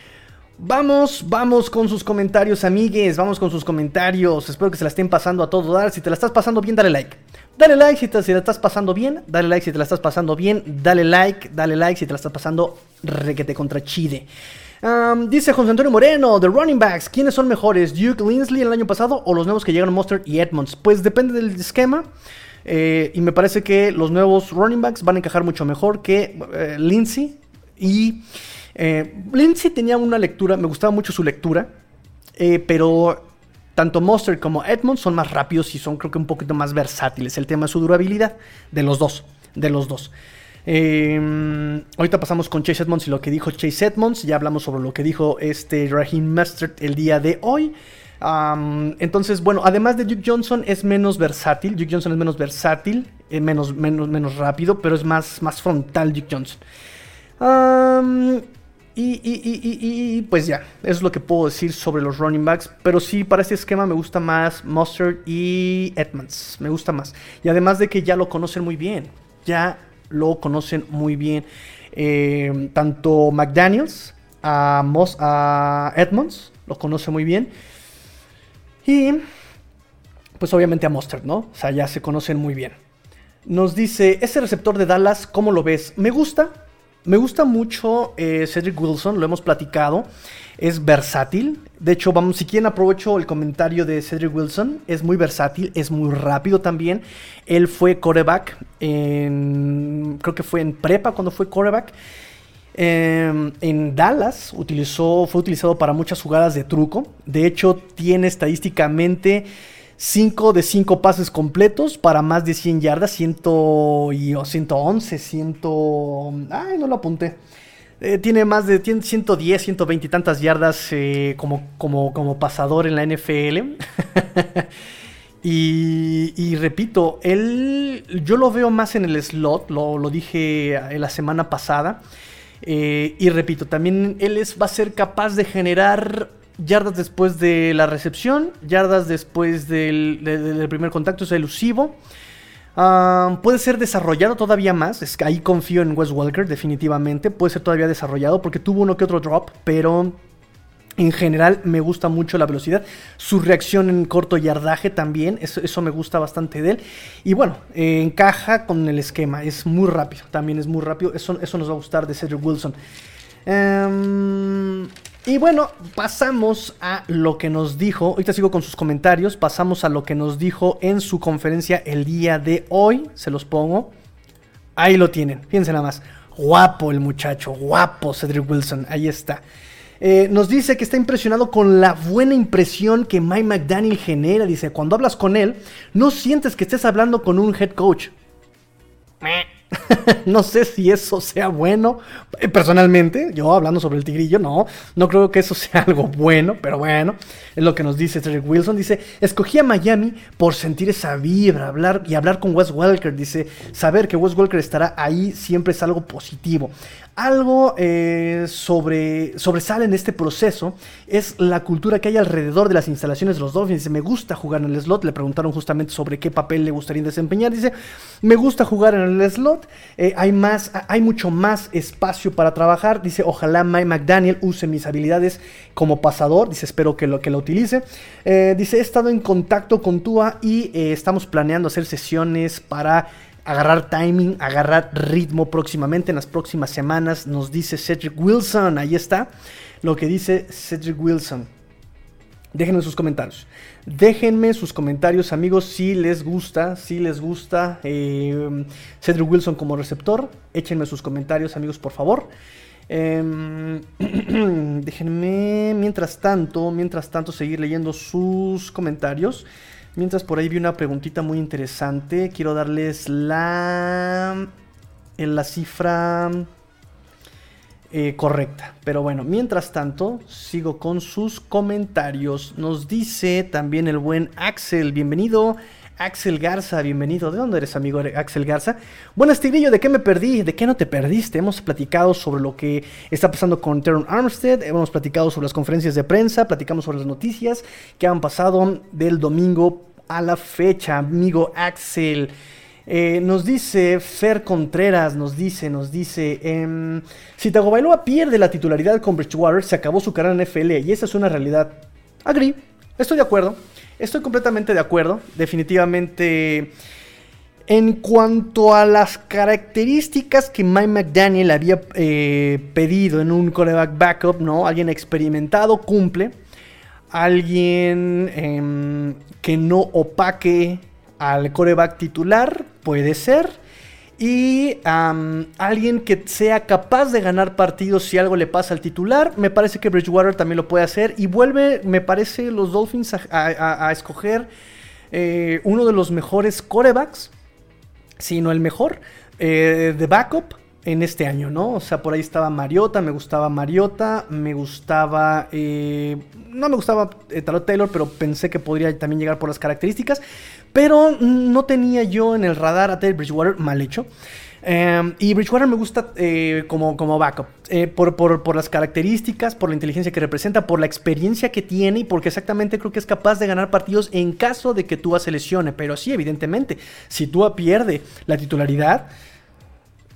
Vamos, vamos con sus comentarios, amigues. Vamos con sus comentarios. Espero que se la estén pasando a todo dar. Si te la estás pasando bien, dale like. Dale like si te, la estás pasando bien. Dale like si te la estás pasando bien. Dale like, dale like si te la estás pasando requete contra chide dice José Antonio Moreno, de running backs, ¿quiénes son mejores? ¿Duke Linsley el año pasado o los nuevos que llegaron Monster y Edmonds? Pues depende del esquema. Eh, y me parece que los nuevos running backs van a encajar mucho mejor que eh, Lindsay Y eh, Lindsay tenía una lectura, me gustaba mucho su lectura, eh, pero tanto Monster como Edmonds son más rápidos y son creo que un poquito más versátiles. El tema es su durabilidad de los dos, de los dos. Eh, ahorita pasamos con Chase Edmonds y lo que dijo Chase Edmonds. Ya hablamos sobre lo que dijo este Raheem Mustard el día de hoy. Entonces, bueno, además de Duke Johnson es menos versátil. Duke Johnson es menos versátil, eh, menos, menos, menos rápido, pero es más, más frontal Duke Johnson. y, pues ya, eso es lo que puedo decir sobre los running backs. Pero sí, para este esquema me gusta más Mustard y Edmonds. Me gusta más. Y además de que ya lo conocen muy bien. Ya lo conocen muy bien. Eh, tanto McDaniels a, a Edmonds lo conoce muy bien. Y pues obviamente a Mustard, ¿no? O sea, ya se conocen muy bien. Nos dice, ese receptor de Dallas, ¿cómo lo ves? Me gusta, me gusta mucho eh, Cedric Wilson, lo hemos platicado. Es versátil. De hecho, vamos, si quieren aprovecho el comentario de Cedric Wilson. Es muy versátil, es muy rápido también. Él fue coreback en. Creo que fue en prepa cuando fue coreback. Em, en Dallas fue utilizado para muchas jugadas de truco. De hecho, tiene estadísticamente 5 de 5 pases completos para más de 100 yardas, 100 y, 111, 100... Ay, no lo apunté. Eh, tiene más de 110, 120 y tantas yardas eh, como, como, como pasador en la NFL. [laughs] y, repito, él, yo lo veo más en el slot, lo, lo dije la semana pasada. Eh, y repito, también él es, va a ser capaz de generar yardas después de la recepción, yardas después del, primer contacto, es elusivo. puede ser desarrollado todavía más. Ahí confío en Wes Walker, definitivamente. Puede ser todavía desarrollado porque tuvo uno que otro drop, pero en general me gusta mucho la velocidad. Su reacción en corto yardaje también, eso, me gusta bastante de él. Y bueno, eh, encaja con el esquema, es muy rápido, también es muy rápido. Eso, nos va a gustar de Cedric Wilson. Em, y bueno, pasamos a lo que nos dijo, ahorita sigo con sus comentarios, pasamos a lo que nos dijo en su conferencia el día de hoy, se los pongo. Ahí lo tienen, fíjense nada más. Guapo el muchacho, guapo Cedric Wilson, ahí está. Eh, nos dice que está impresionado con la buena impresión que Mike McDaniel genera. Dice, cuando hablas con él, no sientes que estés hablando con un head coach. [laughs] no sé si eso sea bueno. Eh, personalmente, yo hablando sobre el tigrillo, no, no creo que eso [laughs] sea algo bueno, pero bueno, es lo que nos dice Cedric Wilson. Dice, escogí a Miami por sentir esa vibra, hablar y hablar con Wes Welker. Dice, saber que Wes Welker estará ahí siempre es algo positivo. Algo eh, sobre, sobresale en este proceso es la cultura que hay alrededor de las instalaciones de los Dolphins. Dice, me gusta jugar en el slot. Le preguntaron justamente sobre qué papel le gustaría desempeñar. Dice, me gusta jugar en el slot. Eh, hay, más, hay mucho más espacio para trabajar. Dice, ojalá Mike McDaniel use mis habilidades como pasador. Dice, espero que lo, que lo utilice. Eh, dice, he estado en contacto con Tua y estamos planeando hacer sesiones para agarrar timing, agarrar ritmo próximamente, en las próximas semanas, nos dice Cedric Wilson, ahí está lo que dice Cedric Wilson. Déjenme sus comentarios. Déjenme sus comentarios, amigos, si les gusta, si les gusta eh, Cedric Wilson como receptor. Échenme sus comentarios, amigos, por favor. Em, [clears throat] déjenme, mientras tanto, mientras tanto, seguir leyendo sus comentarios. Mientras por ahí vi una preguntita muy interesante. Quiero darles la. En la cifra. Eh, correcta. Pero bueno, mientras tanto, sigo con sus comentarios. Nos dice también el buen Axel. Bienvenido. Axel Garza, bienvenido. ¿De dónde eres, amigo Axel Garza? Buenas, Tigrillo, ¿de qué me perdí? ¿De qué no te perdiste? Hemos platicado sobre lo que está pasando con Teron Armstead, hemos platicado sobre las conferencias de prensa, platicamos sobre las noticias que han pasado del domingo a la fecha, amigo Axel. Eh, nos dice Fer Contreras, nos dice, nos dice, eh, si Tagovailoa pierde la titularidad con Bridgewater, se acabó su carrera en NFL y esa es una realidad. Agree, estoy de acuerdo, estoy completamente de acuerdo, definitivamente. En cuanto a las características que Mike McDaniel había eh, pedido en un coreback backup, ¿no? Alguien experimentado, cumple alguien em, que no opaque al coreback titular, puede ser. Y alguien que sea capaz de ganar partidos si algo le pasa al titular. Me parece que Bridgewater también lo puede hacer. Y vuelve, me parece, los Dolphins a, escoger eh, uno de los mejores corebacks, si no el mejor, eh, de backup en este año, ¿no? O sea, por ahí estaba Mariota, me gustaba Mariota, me gustaba... Eh, no me gustaba eh, Taylor, pero pensé que podría también llegar por las características. Pero no tenía yo en el radar a Teddy Bridgewater mal hecho. Em, y Bridgewater me gusta eh, como, como backup, eh, por, por, las características, por la inteligencia que representa, por la experiencia que tiene y porque exactamente creo que es capaz de ganar partidos en caso de que Tua se lesione. Pero sí, evidentemente, si Tua pierde la titularidad,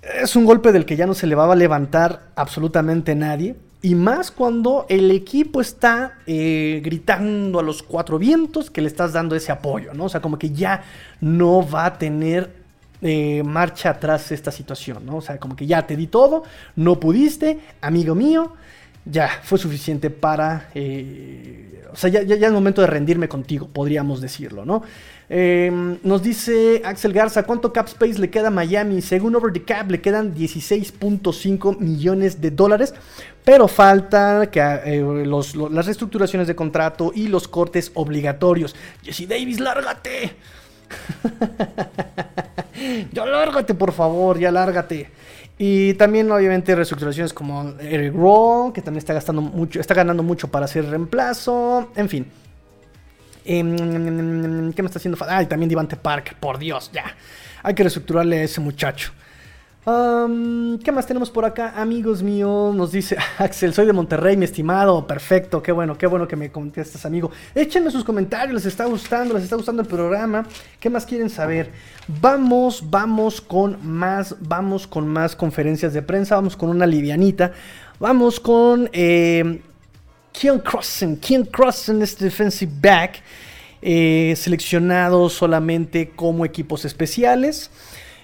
es un golpe del que ya no se le va a levantar absolutamente nadie. Y más cuando el equipo está eh, gritando a los cuatro vientos que le estás dando ese apoyo, ¿no? O sea, como que ya no va a tener eh, marcha atrás esta situación, ¿no? O sea, como que ya te di todo, no pudiste, amigo mío, ya fue suficiente para... Eh, o sea, ya, ya, es momento de rendirme contigo, podríamos decirlo, ¿no? Em, nos dice Axel Garza, ¿cuánto cap space le queda a Miami? Según Over the Cap le quedan 16.5 millones de dólares, pero falta que, eh, las reestructuraciones de contrato y los cortes obligatorios. Jesse Davis, lárgate. [laughs] ya lárgate, por favor, ya lárgate. Y también, obviamente, reestructuraciones como Eric Rowe, que también está gastando mucho, está ganando mucho para hacer reemplazo. En fin. Em, ¿Qué me está haciendo? Ah, también Divante Park, por Dios, ya. Hay que reestructurarle a ese muchacho. ¿Qué más tenemos por acá? Amigos míos, nos dice [laughs] Axel, soy de Monterrey, mi estimado. Perfecto, qué bueno, qué bueno que me contestas, amigo. Échenme sus comentarios, les está gustando, les está gustando el programa. ¿Qué más quieren saber? Vamos, vamos con más, vamos con más conferencias de prensa, vamos con una livianita. Vamos con eh, Kian Crossen, Kian Crossen, este defensive back, eh, seleccionado solamente como equipos especiales.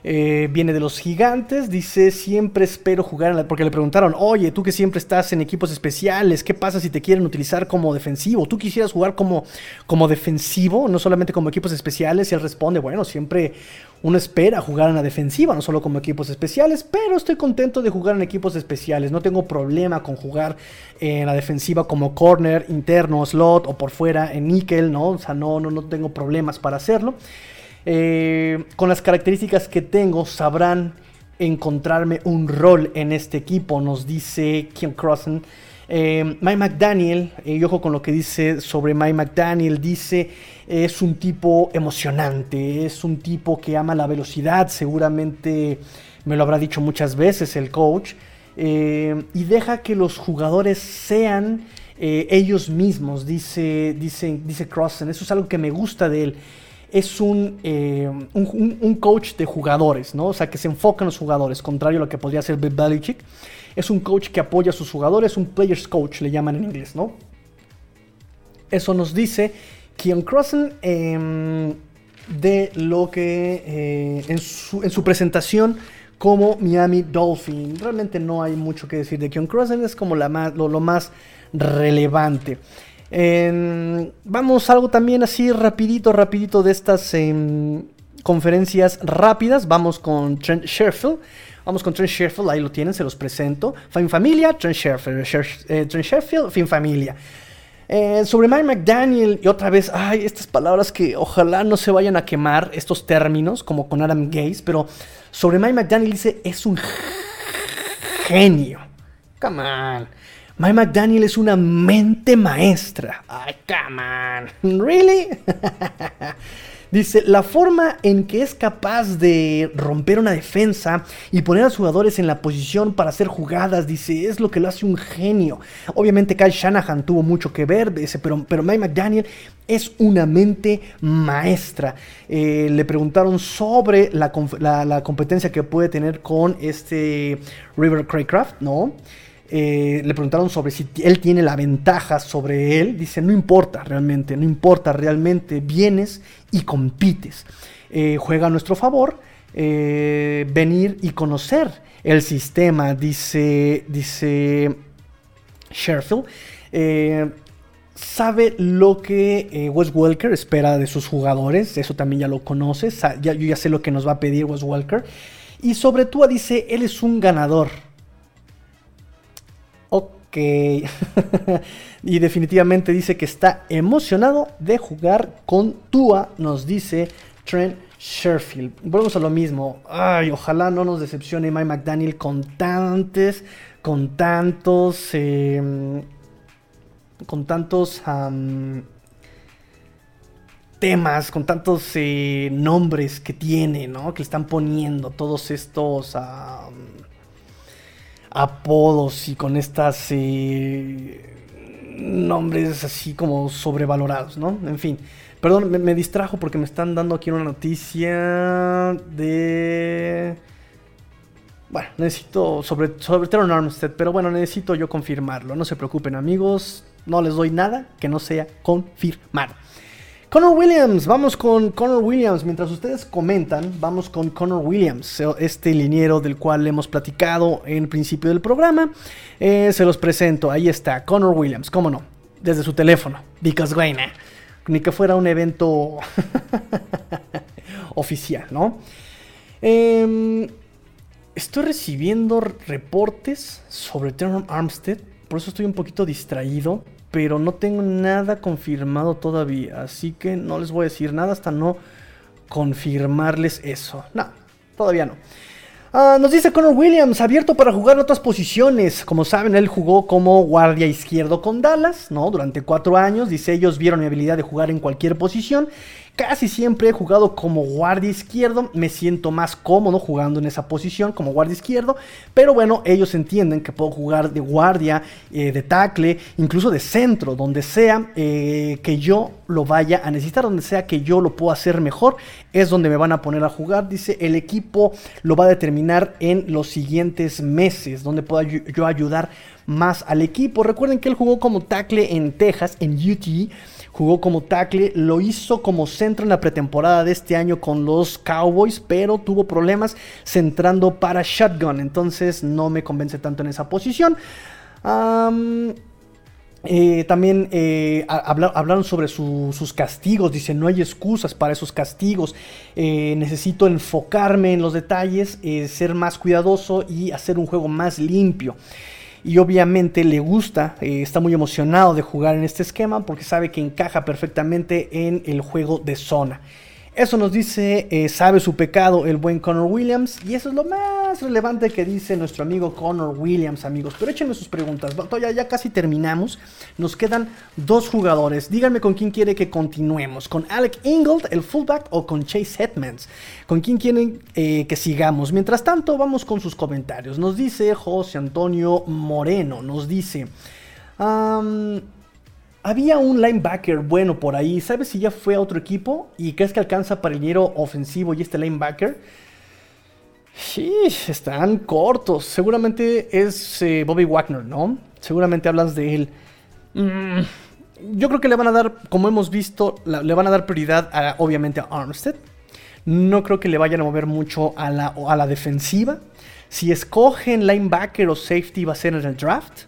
Eh, viene de los gigantes, dice, siempre espero jugar, en la... porque le preguntaron, oye, tú que siempre estás en equipos especiales, ¿qué pasa si te quieren utilizar como defensivo? ¿Tú quisieras jugar como, como defensivo, no solamente como equipos especiales? Y él responde, bueno, siempre uno espera jugar en la defensiva, no solo como equipos especiales, pero estoy contento de jugar en equipos especiales, no tengo problema con jugar en la defensiva como corner, interno, slot o por fuera en níquel, ¿no? O sea, no, no, no tengo problemas para hacerlo. Eh, con las características que tengo, sabrán encontrarme un rol en este equipo, nos dice Kim Crossen. Eh, Mike McDaniel, eh, y ojo con lo que dice sobre Mike McDaniel, dice es un tipo emocionante, es un tipo que ama la velocidad, seguramente me lo habrá dicho muchas veces el coach, y deja que los jugadores sean ellos mismos, dice, dice, dice Crossen, eso es algo que me gusta de él es eh, un, un, coach de jugadores, ¿no? O sea, que se enfoca en los jugadores, contrario a lo que podría ser Bill Belichick. Es un coach que apoya a sus jugadores, un player's coach, le llaman en inglés, ¿no? Eso nos dice Keon Crossen em, de lo que eh, en, su, presentación como Miami Dolphin. Realmente no hay mucho que decir de Keon Crossen, es como la lo más relevante vamos algo también así rapidito, rapidito de estas em, conferencias rápidas. Vamos con Trent Sherfield. Vamos con Trent Sherfield, ahí lo tienen, se los presento. Fin Familia, Trent Sherfield, eh, Trent Sherfield Fin Familia. Eh, sobre Mike McDaniel, y otra vez, ay, estas palabras que ojalá no se vayan a quemar, estos términos, como con Adam Gaze, pero sobre Mike McDaniel dice, es un genio. Come on. Mike McDaniel es una mente maestra. Ay, come on. ¿Really? [laughs] Dice, la forma en que es capaz de romper una defensa y poner a los jugadores en la posición para hacer jugadas, dice, es lo que lo hace un genio. Obviamente Kyle Shanahan tuvo mucho que ver, dice, pero, pero Mike McDaniel es una mente maestra. Eh, le preguntaron sobre la, la, competencia que puede tener con este River Craycraft, ¿no? Eh, le preguntaron sobre si él tiene la ventaja sobre él. Dice, no importa realmente, no importa realmente, vienes y compites. Eh, juega a nuestro favor eh, venir y conocer el sistema, dice, dice Sherfield. sabe lo que Wes Welker espera de sus jugadores, eso también ya lo conoces, ya, yo ya sé lo que nos va a pedir Wes Welker. Y sobre Tua dice, él es un ganador. Ok. [laughs] y definitivamente dice que está emocionado de jugar con Tua, nos dice Trent Sherfield. Volvemos a lo mismo. Ay, ojalá no nos decepcione Mike McDaniel con tantos, con tantos, em, con tantos temas, con tantos eh, nombres que tiene, ¿no? Que están poniendo todos estos apodos y con estas eh, nombres así como sobrevalorados, ¿no? En fin. Perdón, me, distrajo porque me están dando aquí una noticia de... Bueno, necesito sobre, sobre Teron Armstead, pero bueno, necesito yo confirmarlo. No se preocupen amigos, no les doy nada que no sea confirmado. Connor Williams, vamos con Connor Williams. Mientras ustedes comentan, vamos con Connor Williams, este liniero del cual hemos platicado en el principio del programa. Eh, se los presento, ahí está, Connor Williams, cómo no, desde su teléfono, because güey, ni que fuera un evento [laughs] oficial, ¿no? Em, estoy recibiendo reportes sobre Teron Armstead, por eso estoy un poquito distraído pero no tengo nada confirmado todavía, así que no les voy a decir nada hasta no confirmarles eso. No, todavía no. Ah, nos dice Connor Williams, abierto para jugar en otras posiciones. Como saben, él jugó como guardia izquierdo con Dallas, ¿no? Durante cuatro años. Dice, ellos vieron mi habilidad de jugar en cualquier posición Casi siempre he jugado como guardia izquierdo, me siento más cómodo jugando en esa posición como guardia izquierdo, pero bueno, ellos entienden que puedo jugar de guardia, eh, de tackle, incluso de centro, donde sea eh, que yo lo vaya a necesitar, donde sea que yo lo pueda hacer mejor, es donde me van a poner a jugar. Dice, el equipo lo va a determinar en los siguientes meses, donde pueda yo ayudar más al equipo. Recuerden que él jugó como tackle en Texas, en UT jugó como tackle, lo hizo como centro en la pretemporada de este año con los Cowboys, pero tuvo problemas centrando para shotgun, entonces no me convence tanto en esa posición. Eh, también eh, hablaron sobre sus castigos. Dice, no hay excusas para esos castigos. Eh, necesito enfocarme en los detalles, ser más cuidadoso y hacer un juego más limpio y obviamente le gusta, eh, está muy emocionado de jugar en este esquema porque sabe que encaja perfectamente en el juego de zona. Eso nos dice, eh, sabe su pecado el buen Connor Williams. Y eso es lo más relevante que dice nuestro amigo Connor Williams, amigos. Pero échenme sus preguntas. Ya, ya casi terminamos. Nos quedan dos jugadores. Díganme con quién quiere que continuemos. ¿Con Alec Ingold, el fullback, o con Chase Hetmans? ¿Con quién quieren eh, que sigamos? Mientras tanto, vamos con sus comentarios. Nos dice José Antonio Moreno. Nos dice... Había un linebacker bueno por ahí. ¿Sabes si ya fue a otro equipo? ¿Y crees que alcanza para ofensivo y este linebacker? Sí, están cortos. Seguramente es eh, Bobby Wagner, ¿no? Seguramente hablas de él. Mm, yo creo que le van a dar, como hemos visto, le van a dar prioridad a, obviamente a Armstead. No creo que le vayan a mover mucho a la defensiva. Si escogen linebacker o safety va a ser en el draft.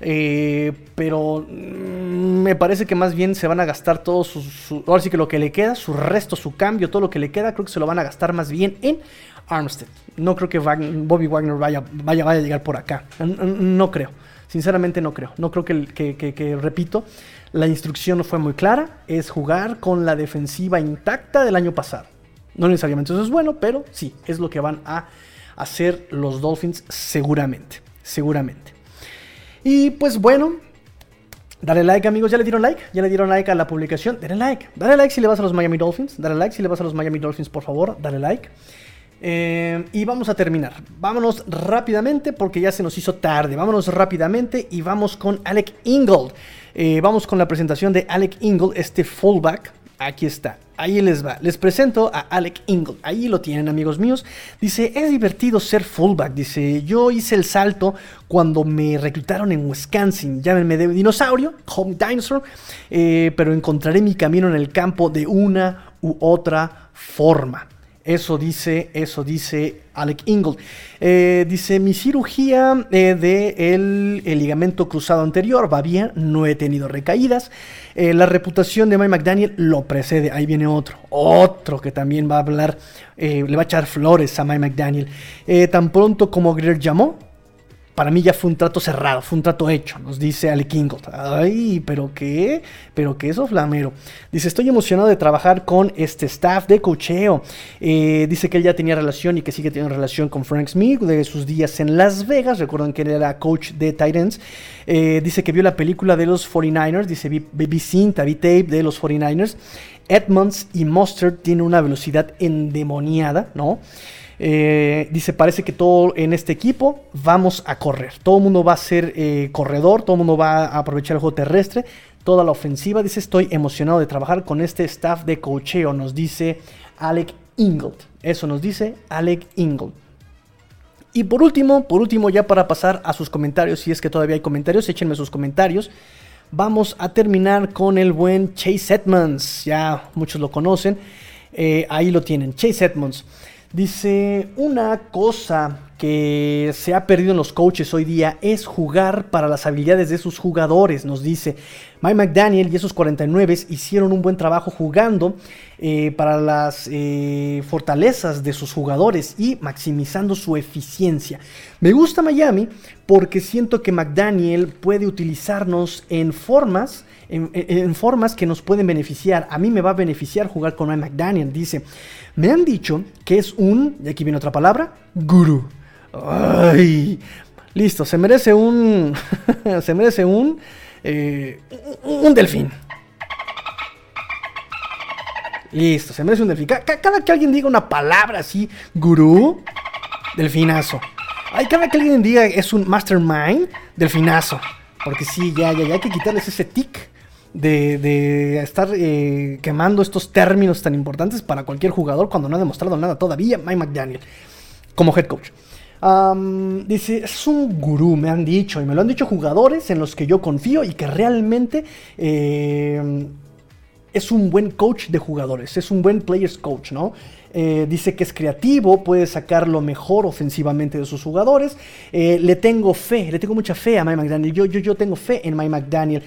Eh, pero mm, me parece que más bien se van a gastar todo su, Ahora sí que lo que le queda, su resto, su cambio, todo lo que le queda, creo que se lo van a gastar más bien en Armstead. No creo que Bobby Wagner vaya, vaya, vaya a llegar por acá. No creo. Sinceramente no creo. No creo que, que, repito, la instrucción fue muy clara. Es jugar con la defensiva intacta del año pasado. No necesariamente eso es bueno, pero sí, es lo que van a hacer los Dolphins seguramente. Seguramente. Y pues bueno, dale like amigos, ¿ya le dieron like? ¿Ya le dieron like a la publicación? Dale like, dale like si le vas a los Miami Dolphins, dale like si le vas a los Miami Dolphins por favor, dale like. Eh, y vamos a terminar. Vámonos rápidamente porque ya se nos hizo tarde. Vámonos rápidamente y vamos con Alec Ingold. Eh, vamos con la presentación de Alec Ingold, este fullback Aquí está, ahí les va. Les presento a Alec Ingle. Ahí lo tienen, amigos míos. Dice, es divertido ser fullback. Dice, yo hice el salto cuando me reclutaron en Wisconsin. Llámenme de dinosaurio, home dinosaur. Eh, pero encontraré mi camino en el campo de una u otra forma. Eso dice, eso dice Alec Ingold. Eh, dice, mi cirugía eh, del ligamento cruzado anterior va bien, no he tenido recaídas. Eh, la reputación de Mike McDaniel lo precede. Ahí viene otro, otro que también va a hablar, le va a echar flores a Mike McDaniel. tan pronto como Greer llamó, para mí ya fue un trato cerrado, fue un trato hecho, nos dice Ale Kingold. Ay, pero qué, pero qué eso, Flamero. Dice, estoy emocionado de trabajar con este staff de cocheo. Eh, dice que él ya tenía relación y que sigue teniendo relación con Frank Smith de sus días en Las Vegas. Recuerdan que él era coach de Titans. Eh, dice que vio la película de los 49ers. Dice, vi, vi cinta, vi tape de los 49ers. Edmonds y Mustard tienen una velocidad endemoniada, ¿no? Eh, dice, parece que todo en este equipo vamos a correr. Todo el mundo va a ser eh, corredor, todo el mundo va a aprovechar el juego terrestre, toda la ofensiva. Dice, estoy emocionado de trabajar con este staff de cocheo, nos dice Alec Ingold. Eso nos dice Alec Ingold. Y por último, por último, ya para pasar a sus comentarios, si es que todavía hay comentarios, échenme sus comentarios. Vamos a terminar con el buen Chase Edmonds. Ya muchos lo conocen. Eh, ahí lo tienen, Chase Edmonds. Dice, una cosa que se ha perdido en los coaches hoy día es jugar para las habilidades de sus jugadores, nos dice. Mike McDaniel y esos 49 hicieron un buen trabajo jugando eh, para las eh, fortalezas de sus jugadores y maximizando su eficiencia. Me gusta Miami porque siento que McDaniel puede utilizarnos en formas en, formas que nos pueden beneficiar. A mí me va a beneficiar jugar con McDaniel. Dice, me han dicho que es un, y aquí viene otra palabra, gurú. Ay, listo, se merece un, [laughs] se merece un, eh, un delfín. Listo, se merece un delfín. Cada, que alguien diga una palabra así, gurú, delfinazo. Ay, cada que alguien diga es un mastermind, delfinazo. Porque sí, ya, ya, ya hay que quitarles ese tic de, estar eh, quemando estos términos tan importantes para cualquier jugador cuando no ha demostrado nada todavía, Mike McDaniel, como head coach. dice, es un gurú, me han dicho, y me lo han dicho jugadores en los que yo confío y que realmente eh, es un buen coach de jugadores, es un buen players coach, ¿no? Eh, dice que es creativo, puede sacar lo mejor ofensivamente de sus jugadores. le tengo fe, le tengo mucha fe a Mike McDaniel. Yo, yo, yo tengo fe en Mike McDaniel.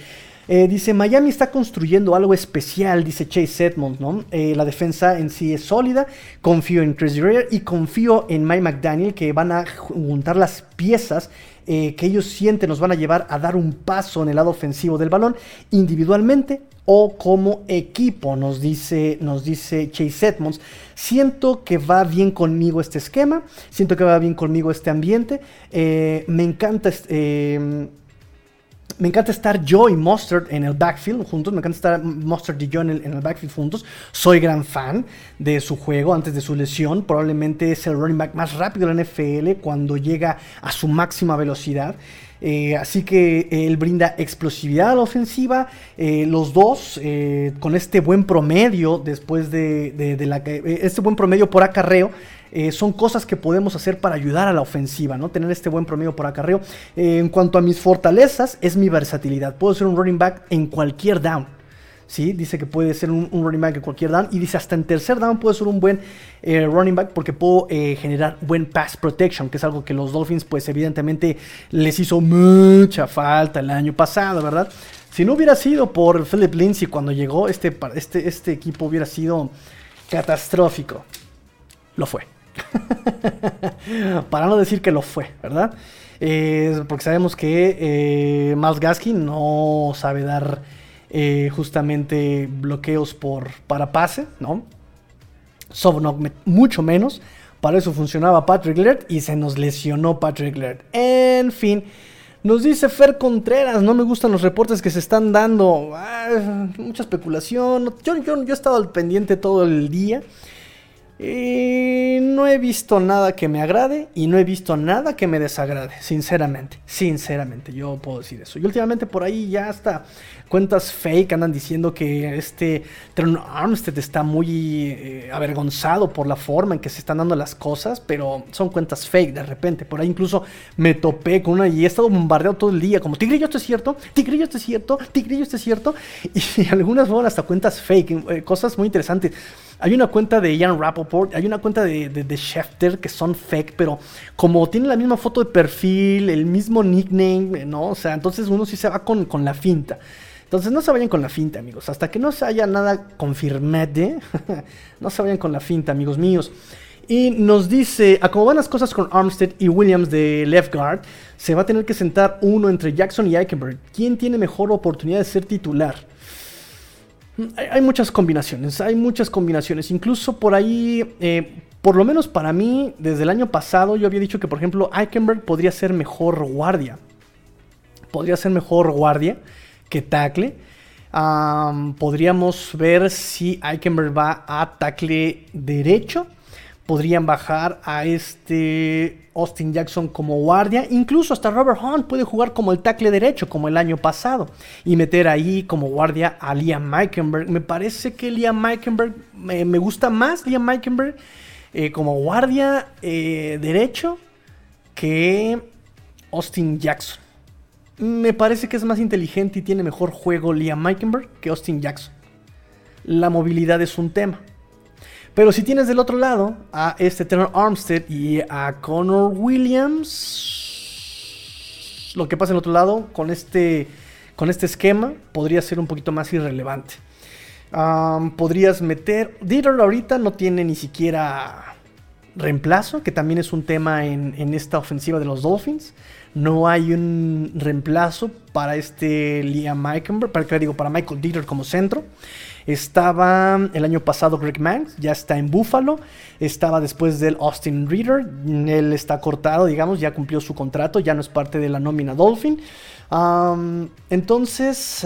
Eh, dice, Miami está construyendo algo especial, dice Chase Edmonds, ¿no? Eh, la defensa en sí es sólida, confío en Chris Greer y confío en Mike McDaniel que van a juntar las piezas eh, que ellos sienten nos van a llevar a dar un paso en el lado ofensivo del balón individualmente o como equipo, nos dice, nos dice Chase Edmonds. Siento que va bien conmigo este esquema, siento que va bien conmigo este ambiente, me encanta... Este, me encanta estar yo y Mustard en el backfield juntos. Me encanta estar Mustard y yo en el, backfield juntos. Soy gran fan de su juego antes de su lesión. Probablemente es el running back más rápido de la NFL cuando llega a su máxima velocidad. Eh, así que él brinda explosividad a la ofensiva. Eh, los dos, eh, con este buen promedio, después de, de la, este buen promedio por acarreo, eh, son cosas que podemos hacer para ayudar a la ofensiva, ¿no? Tener este buen promedio por acarreo. Eh, en cuanto a mis fortalezas, es mi versatilidad. Puedo ser un running back en cualquier down. ¿Sí? Dice que puede ser un, running back en cualquier down. Y dice hasta en tercer down puede ser un buen eh, running back porque puedo generar buen pass protection, que es algo que los Dolphins, pues evidentemente les hizo mucha falta el año pasado, ¿verdad? Si no hubiera sido por Philip Lindsay cuando llegó, este, este, este equipo hubiera sido catastrófico. Lo fue. [laughs] Para no decir que lo fue, ¿verdad? porque sabemos que eh, Miles Gaskin no sabe dar eh, justamente bloqueos por, para pase, ¿no? Mucho menos. Para eso funcionaba Patrick Laird y se nos lesionó Patrick Laird. En fin, nos dice Fer Contreras, no me gustan los reportes que se están dando. Ah, mucha especulación. Yo, yo, yo he estado al pendiente todo el día. Y no he visto nada que me agrade y no he visto nada que me desagrade, sinceramente, sinceramente, yo puedo decir eso. Y últimamente por ahí ya hasta cuentas fake andan diciendo que este Tron Armstead está muy eh, avergonzado por la forma en que se están dando las cosas, pero son cuentas fake de repente. Por ahí incluso me topé con una y he estado bombardeado todo el día, como Tigrillo, esto es cierto, Tigrillo, esto es cierto, Tigrillo, esto es cierto. [laughs] Y algunas fueron hasta cuentas fake, eh, cosas muy interesantes. Hay una cuenta de Ian Rappaport, hay una cuenta de, de, Schefter que son fake, pero como tienen la misma foto de perfil, el mismo nickname, ¿no? O sea, entonces uno sí se va con, con la finta. Entonces no se vayan con la finta, amigos. Hasta que no se haya nada confirmado, [laughs] no se vayan con la finta, amigos míos. Y nos dice, a cómo van las cosas con Armstead y Williams de left guard, se va a tener que sentar uno entre Jackson y Eichenberg. ¿Quién tiene mejor oportunidad de ser titular? Hay, muchas combinaciones, hay muchas combinaciones. Incluso por ahí, eh, por lo menos para mí, desde el año pasado yo había dicho que, por ejemplo, Eichenberg podría ser mejor guardia. Podría ser mejor guardia que tackle. podríamos ver si Eichenberg va a tackle derecho podrían bajar a este Austin Jackson como guardia. Incluso hasta Robert Hunt puede jugar como el tackle derecho, como el año pasado. Y meter ahí como guardia a Liam Meikenberg. Me parece que Liam Meikenberg, me, gusta más Liam Meikenberg eh, como guardia eh, derecho que Austin Jackson. Me parece que es más inteligente y tiene mejor juego Liam Meikenberg que Austin Jackson. La movilidad es un tema. Pero si tienes del otro lado a este Tenor Armstead y a Connor Williams, lo que pasa en el otro lado con este, con este esquema podría ser un poquito más irrelevante. podrías meter. Dieter ahorita no tiene ni siquiera reemplazo, que también es un tema en, esta ofensiva de los Dolphins. No hay un reemplazo para este Liam Meikenberg, para, digo, para Michael Dieter como centro. Estaba el año pasado Greg Manx, ya está en Buffalo. Estaba después del Austin Reader, él está cortado, digamos, ya cumplió su contrato, ya no es parte de la nómina Dolphin. entonces,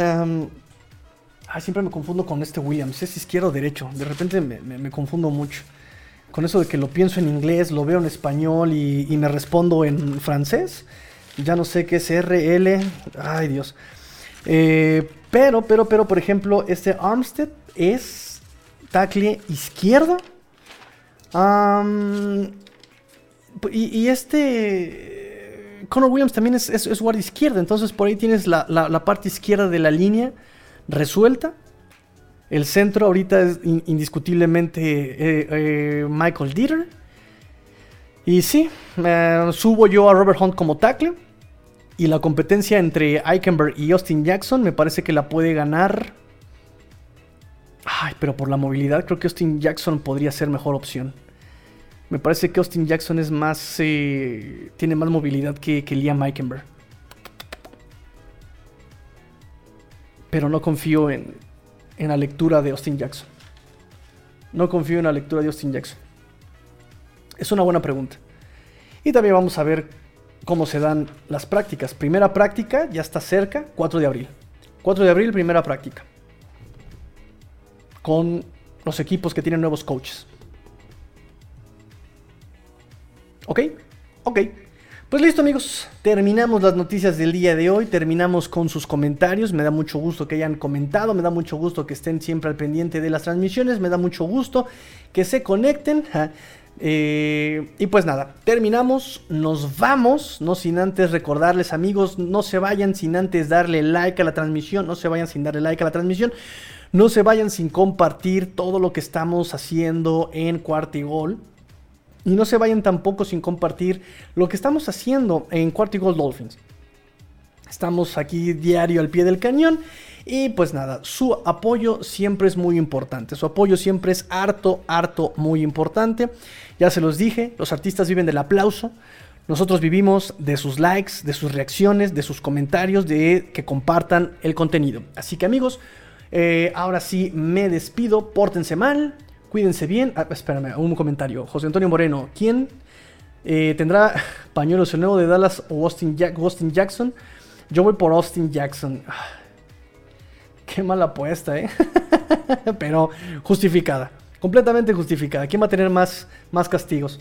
siempre me confundo con este Williams, es izquierdo o derecho, de repente me, confundo mucho. Con eso de que lo pienso en inglés, lo veo en español y, me respondo en francés. Ya no sé qué es RL. Ay Dios. Eh, pero, pero, pero, por ejemplo, este Armstead es tackle izquierdo. y, este Connor Williams también es, guardia izquierda. Entonces por ahí tienes la, parte izquierda de la línea resuelta. El centro ahorita es indiscutiblemente eh, eh, Michael Dieter. Y sí, subo yo a Robert Hunt como tackle. Y la competencia entre Eichenberg y Austin Jackson me parece que la puede ganar. Ay, pero por la movilidad creo que Austin Jackson podría ser mejor opción. Me parece que Austin Jackson es más. Eh, tiene más movilidad que, que Liam Eichenberg. Pero no confío en, en la lectura de Austin Jackson. No confío en la lectura de Austin Jackson. Es una buena pregunta. Y también vamos a ver cómo se dan las prácticas. Primera práctica ya está cerca, 4 de abril. 4 de abril, primera práctica. Con los equipos que tienen nuevos coaches. ¿Ok? Ok. Pues listo amigos, terminamos las noticias del día de hoy, terminamos con sus comentarios, me da mucho gusto que hayan comentado, me da mucho gusto que estén siempre al pendiente de las transmisiones, me da mucho gusto que se conecten. Eh, y pues nada, terminamos, nos vamos, no sin antes recordarles amigos, no se vayan sin antes darle like a la transmisión, no se vayan sin darle like a la transmisión, no se vayan sin compartir todo lo que estamos haciendo en Cuartigol. Y no se vayan tampoco sin compartir lo que estamos haciendo en Cuartigol Dolphins. Estamos aquí diario al pie del cañón y pues nada, su apoyo siempre es muy importante. Su apoyo siempre es harto, harto, muy importante. Ya se los dije, los artistas viven del aplauso. Nosotros vivimos de sus likes, de sus reacciones, de sus comentarios, de que compartan el contenido. Así que amigos, eh, ahora sí me despido. Pórtense mal, cuídense bien. Ah, espérame, un comentario. José Antonio Moreno, ¿quién eh, tendrá [laughs] pañuelos el nuevo de Dallas o Austin, Austin Jackson? Yo voy por Austin Jackson. Qué mala apuesta, ¿eh? [laughs] Pero justificada. Completamente justificada. ¿Quién va a tener más, más castigos?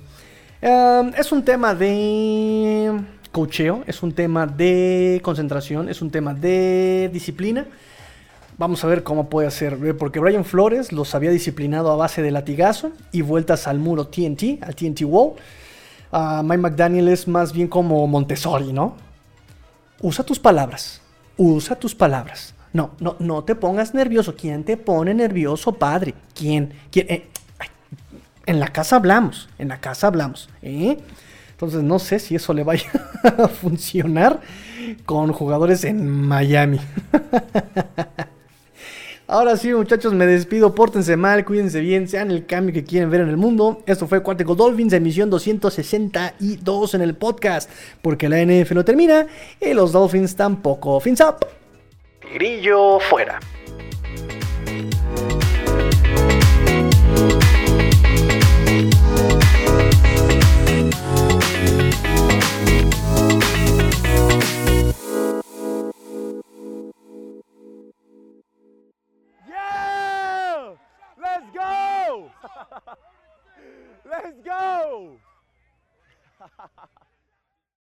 Em, es un tema de cocheo, es un tema de concentración, es un tema de disciplina. Vamos a ver cómo puede hacer, porque Brian Flores los había disciplinado a base de latigazo y vueltas al muro TNT, al TNT Wall. Uh, Mike McDaniel es más bien como Montessori, ¿no? Usa tus palabras, usa tus palabras. No, no, no te pongas nervioso. ¿Quién te pone nervioso, padre? ¿Quién? ¿Quién? Eh, En la casa hablamos, en la casa hablamos. ¿eh? Entonces no sé si eso le vaya [laughs] a funcionar con jugadores en Miami. [laughs] Ahora sí, muchachos, me despido. Pórtense mal, cuídense bien, sean el cambio que quieren ver en el mundo. Esto fue Cuarteco Dolphins, emisión 262 en el podcast. Porque la NF no termina y los Dolphins tampoco. Fins up. Grillo fuera.
Let's go! [laughs] Let's go! [laughs]